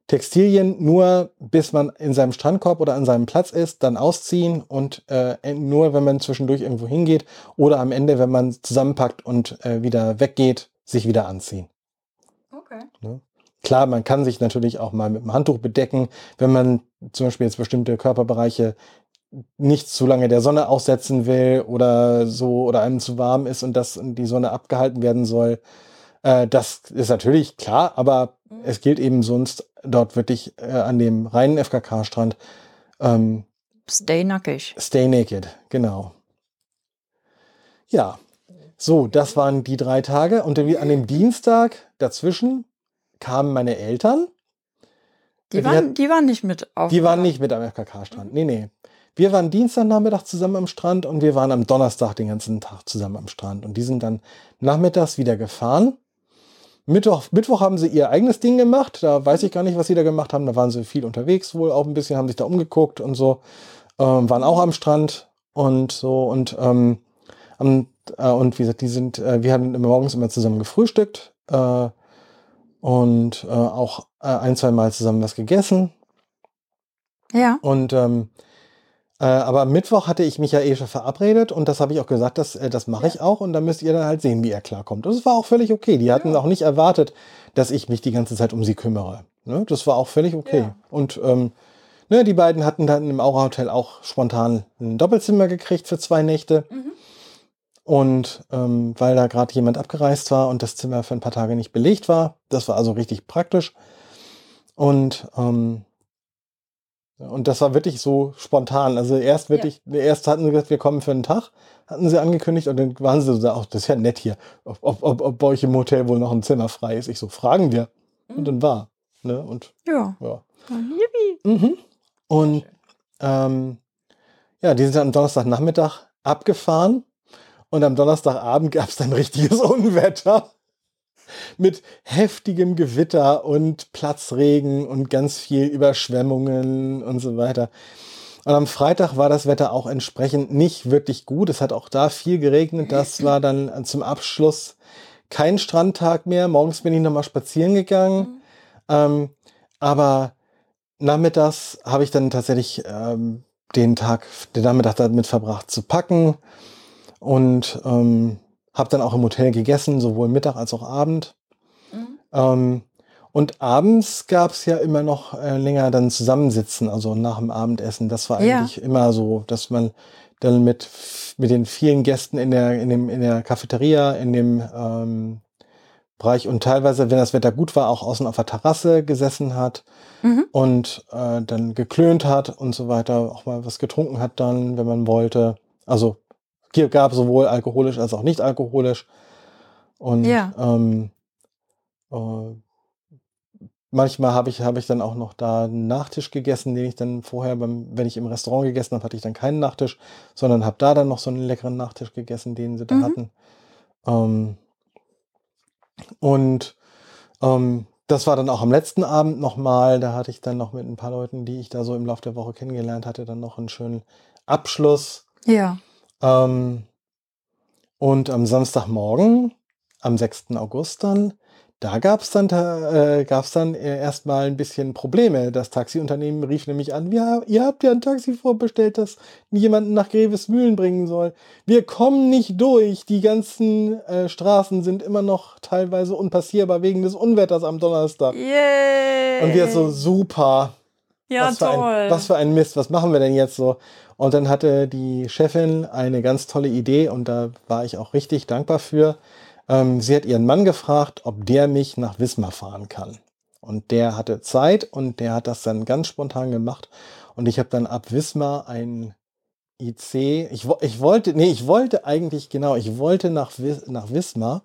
Speaker 1: Textilien nur, bis man in seinem Strandkorb oder an seinem Platz ist, dann ausziehen und äh, nur, wenn man zwischendurch irgendwo hingeht oder am Ende, wenn man zusammenpackt und äh, wieder weggeht, sich wieder anziehen.
Speaker 2: Okay.
Speaker 1: Klar, man kann sich natürlich auch mal mit dem Handtuch bedecken, wenn man zum Beispiel jetzt bestimmte Körperbereiche nicht zu lange der Sonne aussetzen will oder so oder einem zu warm ist und das die Sonne abgehalten werden soll. Äh, das ist natürlich klar, aber
Speaker 2: Mhm.
Speaker 1: es gilt eben sonst dort wirklich äh, an dem reinen FKK-Strand ähm,
Speaker 2: Stay nackig.
Speaker 1: Stay naked, genau. Ja, so, das waren die drei Tage. Und an dem Dienstag dazwischen kamen meine Eltern.
Speaker 2: Die waren, die waren nicht mit auf.
Speaker 1: Die waren nicht mit am FKK-Strand. Nee, nee. Wir waren Dienstagnachmittag zusammen am Strand und wir waren am Donnerstag den ganzen Tag zusammen am Strand. Und die sind dann nachmittags wieder gefahren. Mittwoch, Mittwoch haben sie ihr eigenes Ding gemacht. Da weiß ich gar nicht, was sie da gemacht haben. Da waren sie viel unterwegs wohl auch ein bisschen, haben sich da umgeguckt und so. Ähm, waren auch am Strand und so. Und, ähm, am, äh, und wie gesagt, die sind, äh, wir haben morgens immer zusammen gefrühstückt äh, und äh, auch äh, ein, zwei Mal zusammen was gegessen.
Speaker 2: Ja.
Speaker 1: Und ähm, äh, aber am Mittwoch hatte ich mich ja eh schon verabredet und das habe ich auch gesagt, dass, äh, das mache ich auch und dann müsst ihr dann halt sehen, wie er klarkommt. Das war auch völlig okay. Die hatten auch nicht erwartet, dass ich mich die ganze Zeit um sie kümmere. Ne? Das war auch völlig okay.
Speaker 2: Ja.
Speaker 1: Und ähm, ne, die beiden hatten dann im Aura Hotel auch spontan ein Doppelzimmer gekriegt für zwei Nächte.
Speaker 2: Mhm.
Speaker 1: Und ähm, weil da gerade jemand abgereist war und das Zimmer für ein paar Tage nicht belegt war, das war also richtig praktisch. Und ähm, und das war wirklich so spontan. Also erst wirklich, erst hatten sie gesagt, wir kommen für einen Tag, hatten sie angekündigt und dann waren sie so, ach, das ist ja nett hier, ob, ob, ob, ob bei euch im Hotel wohl noch ein Zimmer frei ist. Ich so, fragen wir. Und dann war. Ne? Und
Speaker 2: Ja.
Speaker 1: ja. Mhm. Und ähm, ja, die sind dann am Donnerstagnachmittag abgefahren und am Donnerstagabend gab es dann richtiges Unwetter mit heftigem Gewitter und Platzregen und ganz viel Überschwemmungen und so weiter. Und am Freitag war das Wetter auch entsprechend nicht wirklich gut. Es hat auch da viel geregnet. Das war dann zum Abschluss kein Strandtag mehr. Morgens bin ich nochmal spazieren gegangen. Ähm, aber nachmittags habe ich dann tatsächlich ähm, den Tag, den Nachmittag damit verbracht zu packen und ähm, habe dann auch im Hotel gegessen, sowohl Mittag als auch Abend. Mhm. Ähm, und abends gab es ja immer noch äh, länger dann zusammensitzen, also nach dem Abendessen. Das war eigentlich ja. immer so, dass man dann mit, mit den vielen Gästen in der, in dem, in der Cafeteria, in dem ähm, Bereich und teilweise, wenn das Wetter gut war, auch außen auf der Terrasse gesessen hat mhm. und äh, dann geklönt hat und so weiter, auch mal was getrunken hat dann, wenn man wollte. Also gab sowohl alkoholisch als auch nicht alkoholisch. Und ja. ähm, äh, manchmal habe ich, hab ich dann auch noch da einen Nachtisch gegessen, den ich dann vorher, beim, wenn ich im Restaurant gegessen habe, hatte ich dann keinen Nachtisch, sondern habe da dann noch so einen leckeren Nachtisch gegessen, den sie da mhm. hatten. Ähm, und ähm, das war dann auch am letzten Abend nochmal. Da hatte ich dann noch mit ein paar Leuten, die ich da so im Laufe der Woche kennengelernt hatte, dann noch einen schönen Abschluss.
Speaker 2: Ja.
Speaker 1: Ähm, und am Samstagmorgen, am 6. August dann, da gab es dann, äh, gab's dann äh, erstmal ein bisschen Probleme. Das Taxiunternehmen rief nämlich an, ja, ihr habt ja ein Taxi vorbestellt, das jemanden nach Grevesmühlen bringen soll. Wir kommen nicht durch. Die ganzen äh, Straßen sind immer noch teilweise unpassierbar wegen des Unwetters am Donnerstag.
Speaker 2: Yay.
Speaker 1: Und wir so, super.
Speaker 2: Ja,
Speaker 1: was
Speaker 2: toll.
Speaker 1: Ein, was für ein Mist, was machen wir denn jetzt so? Und dann hatte die Chefin eine ganz tolle Idee und da war ich auch richtig dankbar für ähm, sie hat ihren Mann gefragt, ob der mich nach Wismar fahren kann. Und der hatte Zeit und der hat das dann ganz spontan gemacht. Und ich habe dann ab Wismar ein IC. Ich, ich wollte, nee, ich wollte eigentlich, genau, ich wollte nach, nach Wismar.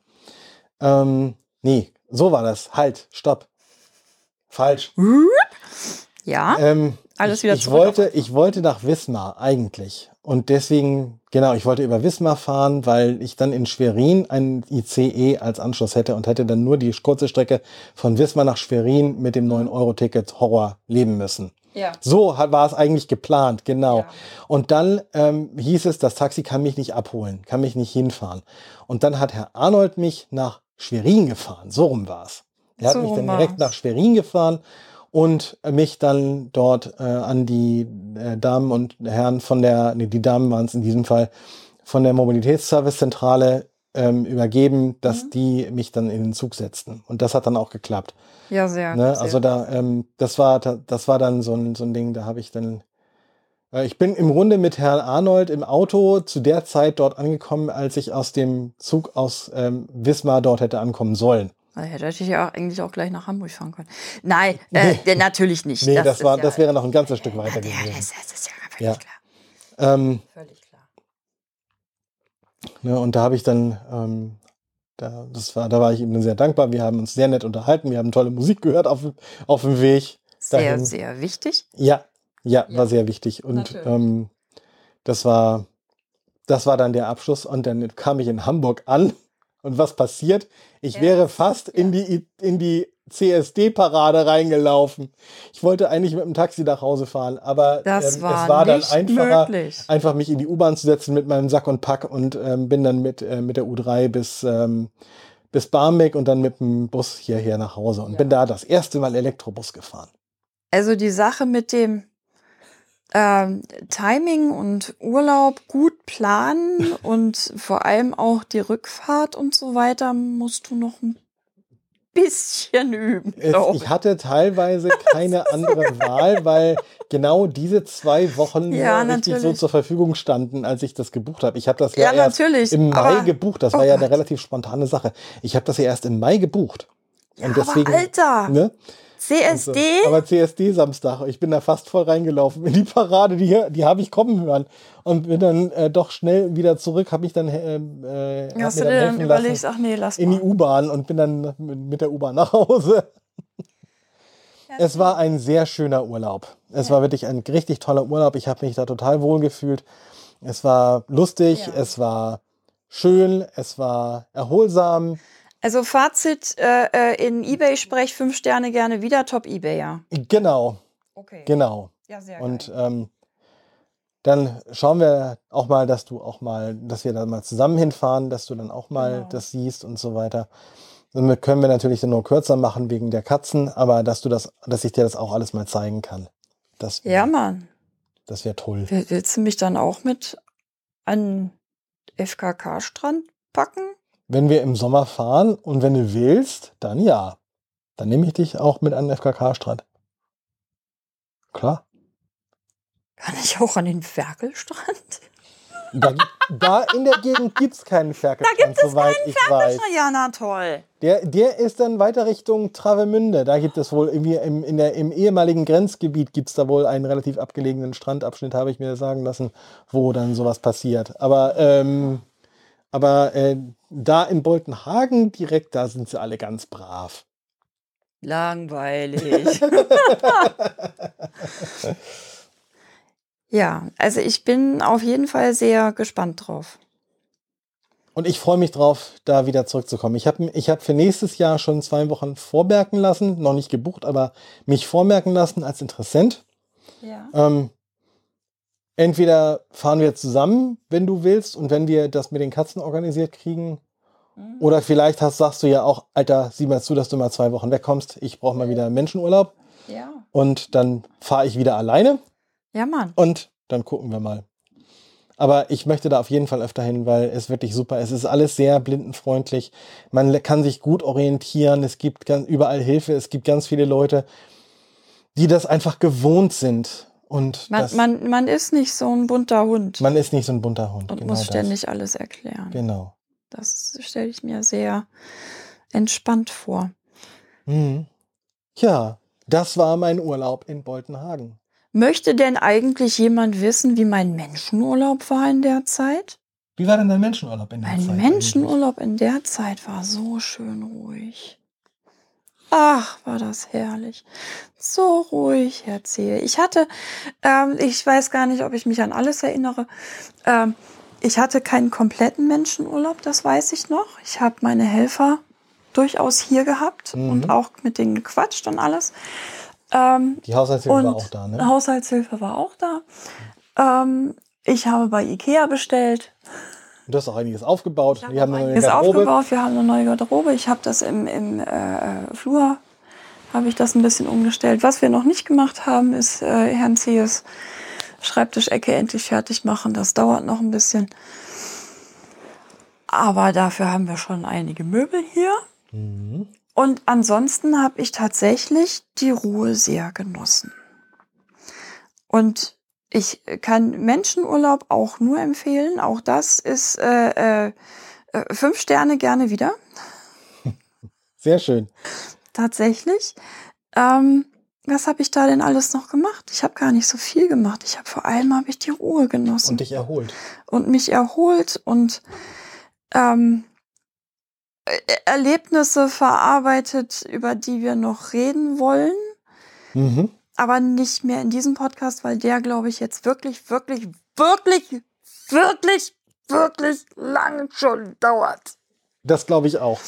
Speaker 1: Ähm, nee, so war das. Halt, stopp. Falsch.
Speaker 2: Ja.
Speaker 1: Ähm,
Speaker 2: alles wieder
Speaker 1: ich, ich wollte, ich wollte nach Wismar eigentlich. Und deswegen, genau, ich wollte über Wismar fahren, weil ich dann in Schwerin einen ICE als Anschluss hätte und hätte dann nur die kurze Strecke von Wismar nach Schwerin mit dem 9-Euro-Ticket Horror leben müssen.
Speaker 2: Ja.
Speaker 1: So war es eigentlich geplant, genau. Ja. Und dann ähm, hieß es, das Taxi kann mich nicht abholen, kann mich nicht hinfahren. Und dann hat Herr Arnold mich nach Schwerin gefahren. So rum war es. Er so hat mich dann direkt nach Schwerin gefahren und mich dann dort äh, an die äh, Damen und Herren von der, nee, die Damen waren es in diesem Fall, von der Mobilitätsservicezentrale ähm, übergeben, dass mhm. die mich dann in den Zug setzten. Und das hat dann auch geklappt.
Speaker 2: Ja, sehr.
Speaker 1: Ne?
Speaker 2: sehr.
Speaker 1: Also da, ähm, das war, das war dann so ein, so ein Ding, da habe ich dann äh, ich bin im Grunde mit Herrn Arnold im Auto zu der Zeit dort angekommen, als ich aus dem Zug aus ähm, Wismar dort hätte ankommen sollen.
Speaker 2: Also hätte ich ja eigentlich auch gleich nach Hamburg fahren können. Nein, äh, nee. natürlich nicht.
Speaker 1: Nee, das, das, war, ja, das wäre noch ein ganzes Stück weiter gewesen.
Speaker 2: Ja, das, das ist ja völlig ja. klar.
Speaker 1: Ähm,
Speaker 2: völlig klar.
Speaker 1: Ne, und da habe ich dann, ähm, da, das war, da war ich ihm sehr dankbar. Wir haben uns sehr nett unterhalten. Wir haben tolle Musik gehört auf, auf dem Weg.
Speaker 2: Sehr, dahin. sehr wichtig.
Speaker 1: Ja, ja, ja, war sehr wichtig. Und ähm, das war, das war dann der Abschluss. Und dann kam ich in Hamburg an. Und was passiert? Ich ja. wäre fast in die, in die CSD-Parade reingelaufen. Ich wollte eigentlich mit dem Taxi nach Hause fahren, aber
Speaker 2: ähm,
Speaker 1: es
Speaker 2: war
Speaker 1: dann einfacher,
Speaker 2: möglich.
Speaker 1: einfach mich in die U-Bahn zu setzen mit meinem Sack und Pack und ähm, bin dann mit, äh, mit der U3 bis, ähm, bis Barmbek und dann mit dem Bus hierher nach Hause und ja. bin da das erste Mal Elektrobus gefahren.
Speaker 2: Also die Sache mit dem ähm, Timing und Urlaub gut planen und vor allem auch die Rückfahrt und so weiter musst du noch ein bisschen üben.
Speaker 1: Es, ich hatte teilweise keine andere Wahl, weil genau diese zwei Wochen
Speaker 2: ja,
Speaker 1: richtig so zur Verfügung standen, als ich das gebucht habe. Ich habe das ja,
Speaker 2: ja
Speaker 1: erst
Speaker 2: natürlich,
Speaker 1: im Mai gebucht. Das oh war ja eine relativ spontane Sache. Ich habe das ja erst im Mai gebucht.
Speaker 2: Ja, und deswegen, aber Alter! Ne? CSD?
Speaker 1: So. Aber CSD Samstag. Ich bin da fast voll reingelaufen in die Parade, die, die habe ich kommen hören. Und bin dann äh, doch schnell wieder zurück, habe mich dann. Äh,
Speaker 2: äh, Hast du dir dann überlegt, ach nee, lass
Speaker 1: In die U-Bahn und bin dann mit der U-Bahn nach Hause. Es war ein sehr schöner Urlaub. Es ja. war wirklich ein richtig toller Urlaub. Ich habe mich da total wohl gefühlt. Es war lustig, ja. es war schön, es war erholsam.
Speaker 2: Also Fazit äh, äh in eBay-Sprech fünf Sterne gerne wieder, Top eBayer.
Speaker 1: Genau.
Speaker 2: Okay.
Speaker 1: Genau.
Speaker 2: Ja, sehr
Speaker 1: Und ähm, dann schauen wir auch mal, dass du auch mal, dass wir da mal zusammen hinfahren, dass du dann auch mal genau. das siehst und so weiter. Damit können wir natürlich dann nur kürzer machen wegen der Katzen, aber dass du das, dass ich dir das auch alles mal zeigen kann. Das
Speaker 2: ja, Mann.
Speaker 1: Das wäre toll.
Speaker 2: Will- Willst du mich dann auch mit an FKK-Strand packen?
Speaker 1: Wenn wir im Sommer fahren und wenn du willst, dann ja. Dann nehme ich dich auch mit an den FKK-Strand. Klar.
Speaker 2: Kann ich auch an den Ferkelstrand?
Speaker 1: Da, da in der Gegend gibt es keinen Ferkelstrand,
Speaker 2: Da gibt es
Speaker 1: soweit ich weiß.
Speaker 2: Ja, na toll.
Speaker 1: Der, der ist dann weiter Richtung Travemünde. Da gibt es wohl irgendwie im, in der, im ehemaligen Grenzgebiet gibt es da wohl einen relativ abgelegenen Strandabschnitt, habe ich mir sagen lassen, wo dann sowas passiert. Aber, ähm, aber äh, da in Boltenhagen direkt, da sind sie alle ganz brav.
Speaker 2: Langweilig. ja, also ich bin auf jeden Fall sehr gespannt drauf.
Speaker 1: Und ich freue mich drauf, da wieder zurückzukommen. Ich habe ich hab für nächstes Jahr schon zwei Wochen vormerken lassen, noch nicht gebucht, aber mich vormerken lassen als Interessent.
Speaker 2: Ja.
Speaker 1: Ähm, entweder fahren wir zusammen, wenn du willst, und wenn wir das mit den Katzen organisiert kriegen,
Speaker 2: Mhm.
Speaker 1: oder vielleicht hast, sagst du ja auch, Alter, sieh mal zu, dass du mal zwei Wochen wegkommst. Ich brauche mal wieder Menschenurlaub
Speaker 2: Ja.
Speaker 1: und dann fahre ich wieder alleine
Speaker 2: Ja, Mann.
Speaker 1: und dann gucken wir mal. Aber ich möchte da auf jeden Fall öfter hin, weil es wirklich super ist. Es ist alles sehr blindenfreundlich. Man kann sich gut orientieren. Es gibt ganz, überall Hilfe. Es gibt ganz viele Leute, die das einfach gewohnt sind. Und
Speaker 2: Man,
Speaker 1: das,
Speaker 2: man, man ist nicht so ein bunter Hund
Speaker 1: man ist nicht so ein bunter Hund.
Speaker 2: und
Speaker 1: genau
Speaker 2: muss
Speaker 1: das.
Speaker 2: ständig alles erklären.
Speaker 1: Genau.
Speaker 2: Das stelle ich mir sehr entspannt vor.
Speaker 1: Mhm. Ja, das war mein Urlaub in Boltenhagen.
Speaker 2: Möchte denn eigentlich jemand wissen, wie mein Menschenurlaub war in der Zeit?
Speaker 1: Wie war denn dein Menschenurlaub in der
Speaker 2: Mein
Speaker 1: Zeit?
Speaker 2: Menschenurlaub in der Zeit war so schön ruhig. Ach, war das herrlich. So ruhig, erzähle. Ich hatte, ähm, ich weiß gar nicht, ob ich mich an alles erinnere. Ähm, ich hatte keinen kompletten Menschenurlaub, das weiß ich noch. Ich habe meine Helfer durchaus hier gehabt
Speaker 1: Mhm.
Speaker 2: und auch mit denen gequatscht und alles. Ähm,
Speaker 1: Die Haushaltshilfe war auch da, ne?
Speaker 2: Haushaltshilfe war auch da. Ähm, ich habe bei Ikea bestellt.
Speaker 1: Du hast auch einiges aufgebaut.
Speaker 2: Ich
Speaker 1: Wir haben eine neue
Speaker 2: ist
Speaker 1: Garderobe.
Speaker 2: aufgebaut, wir haben eine neue Garderobe. Ich habe das im, im äh, Flur, habe ich das ein bisschen umgestellt. Was wir noch nicht gemacht haben, ist äh, Herrn Ziehes Schreibtischecke endlich fertig machen. Das dauert noch ein bisschen. Aber dafür haben wir schon einige Möbel hier.
Speaker 1: Mhm.
Speaker 2: Und ansonsten habe ich tatsächlich die Ruhe sehr genossen. Und ich kann Menschenurlaub auch nur empfehlen. Auch das ist äh, äh, äh, fünf Sterne gerne wieder.
Speaker 1: Sehr schön.
Speaker 2: Tatsächlich. Ähm, was habe ich da denn alles noch gemacht? Ich habe gar nicht so viel gemacht. Ich habe vor allem habe ich die Ruhe genossen
Speaker 1: Und dich erholt.
Speaker 2: und mich erholt und ähm, äh, Erlebnisse verarbeitet, über die wir noch reden wollen,
Speaker 1: Mhm.
Speaker 2: Aber nicht mehr in diesem Podcast, weil der, glaube ich, jetzt wirklich, wirklich, wirklich, wirklich, wirklich lang schon dauert.
Speaker 1: Das glaube ich auch.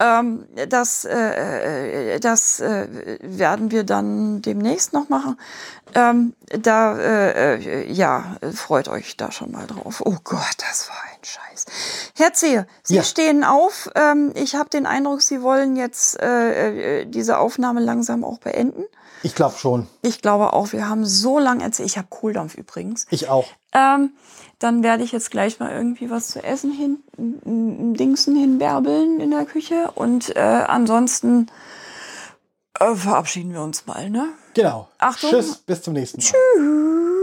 Speaker 2: Ähm, das äh, äh, das äh, werden wir dann demnächst noch machen. Ähm, da, äh, äh, ja, freut euch da schon mal drauf. Oh Gott, das war ein Scheiß. Herr Zehe, Sie
Speaker 1: Ja.
Speaker 2: stehen auf. Ähm, ich habe den Eindruck, Sie wollen jetzt äh, diese Aufnahme langsam auch beenden.
Speaker 1: Ich glaube schon.
Speaker 2: Ich glaube auch, wir haben so lange erzählt. Ich habe Kohldampf übrigens.
Speaker 1: Ich auch.
Speaker 2: Ähm, dann werde ich jetzt gleich mal irgendwie was zu essen hin, Dingsen hinbärbeln in der Küche. Und äh, ansonsten äh, verabschieden wir uns mal, ne?
Speaker 1: Genau.
Speaker 2: Achtung.
Speaker 1: Tschüss, bis zum nächsten Mal.
Speaker 2: Tschüss.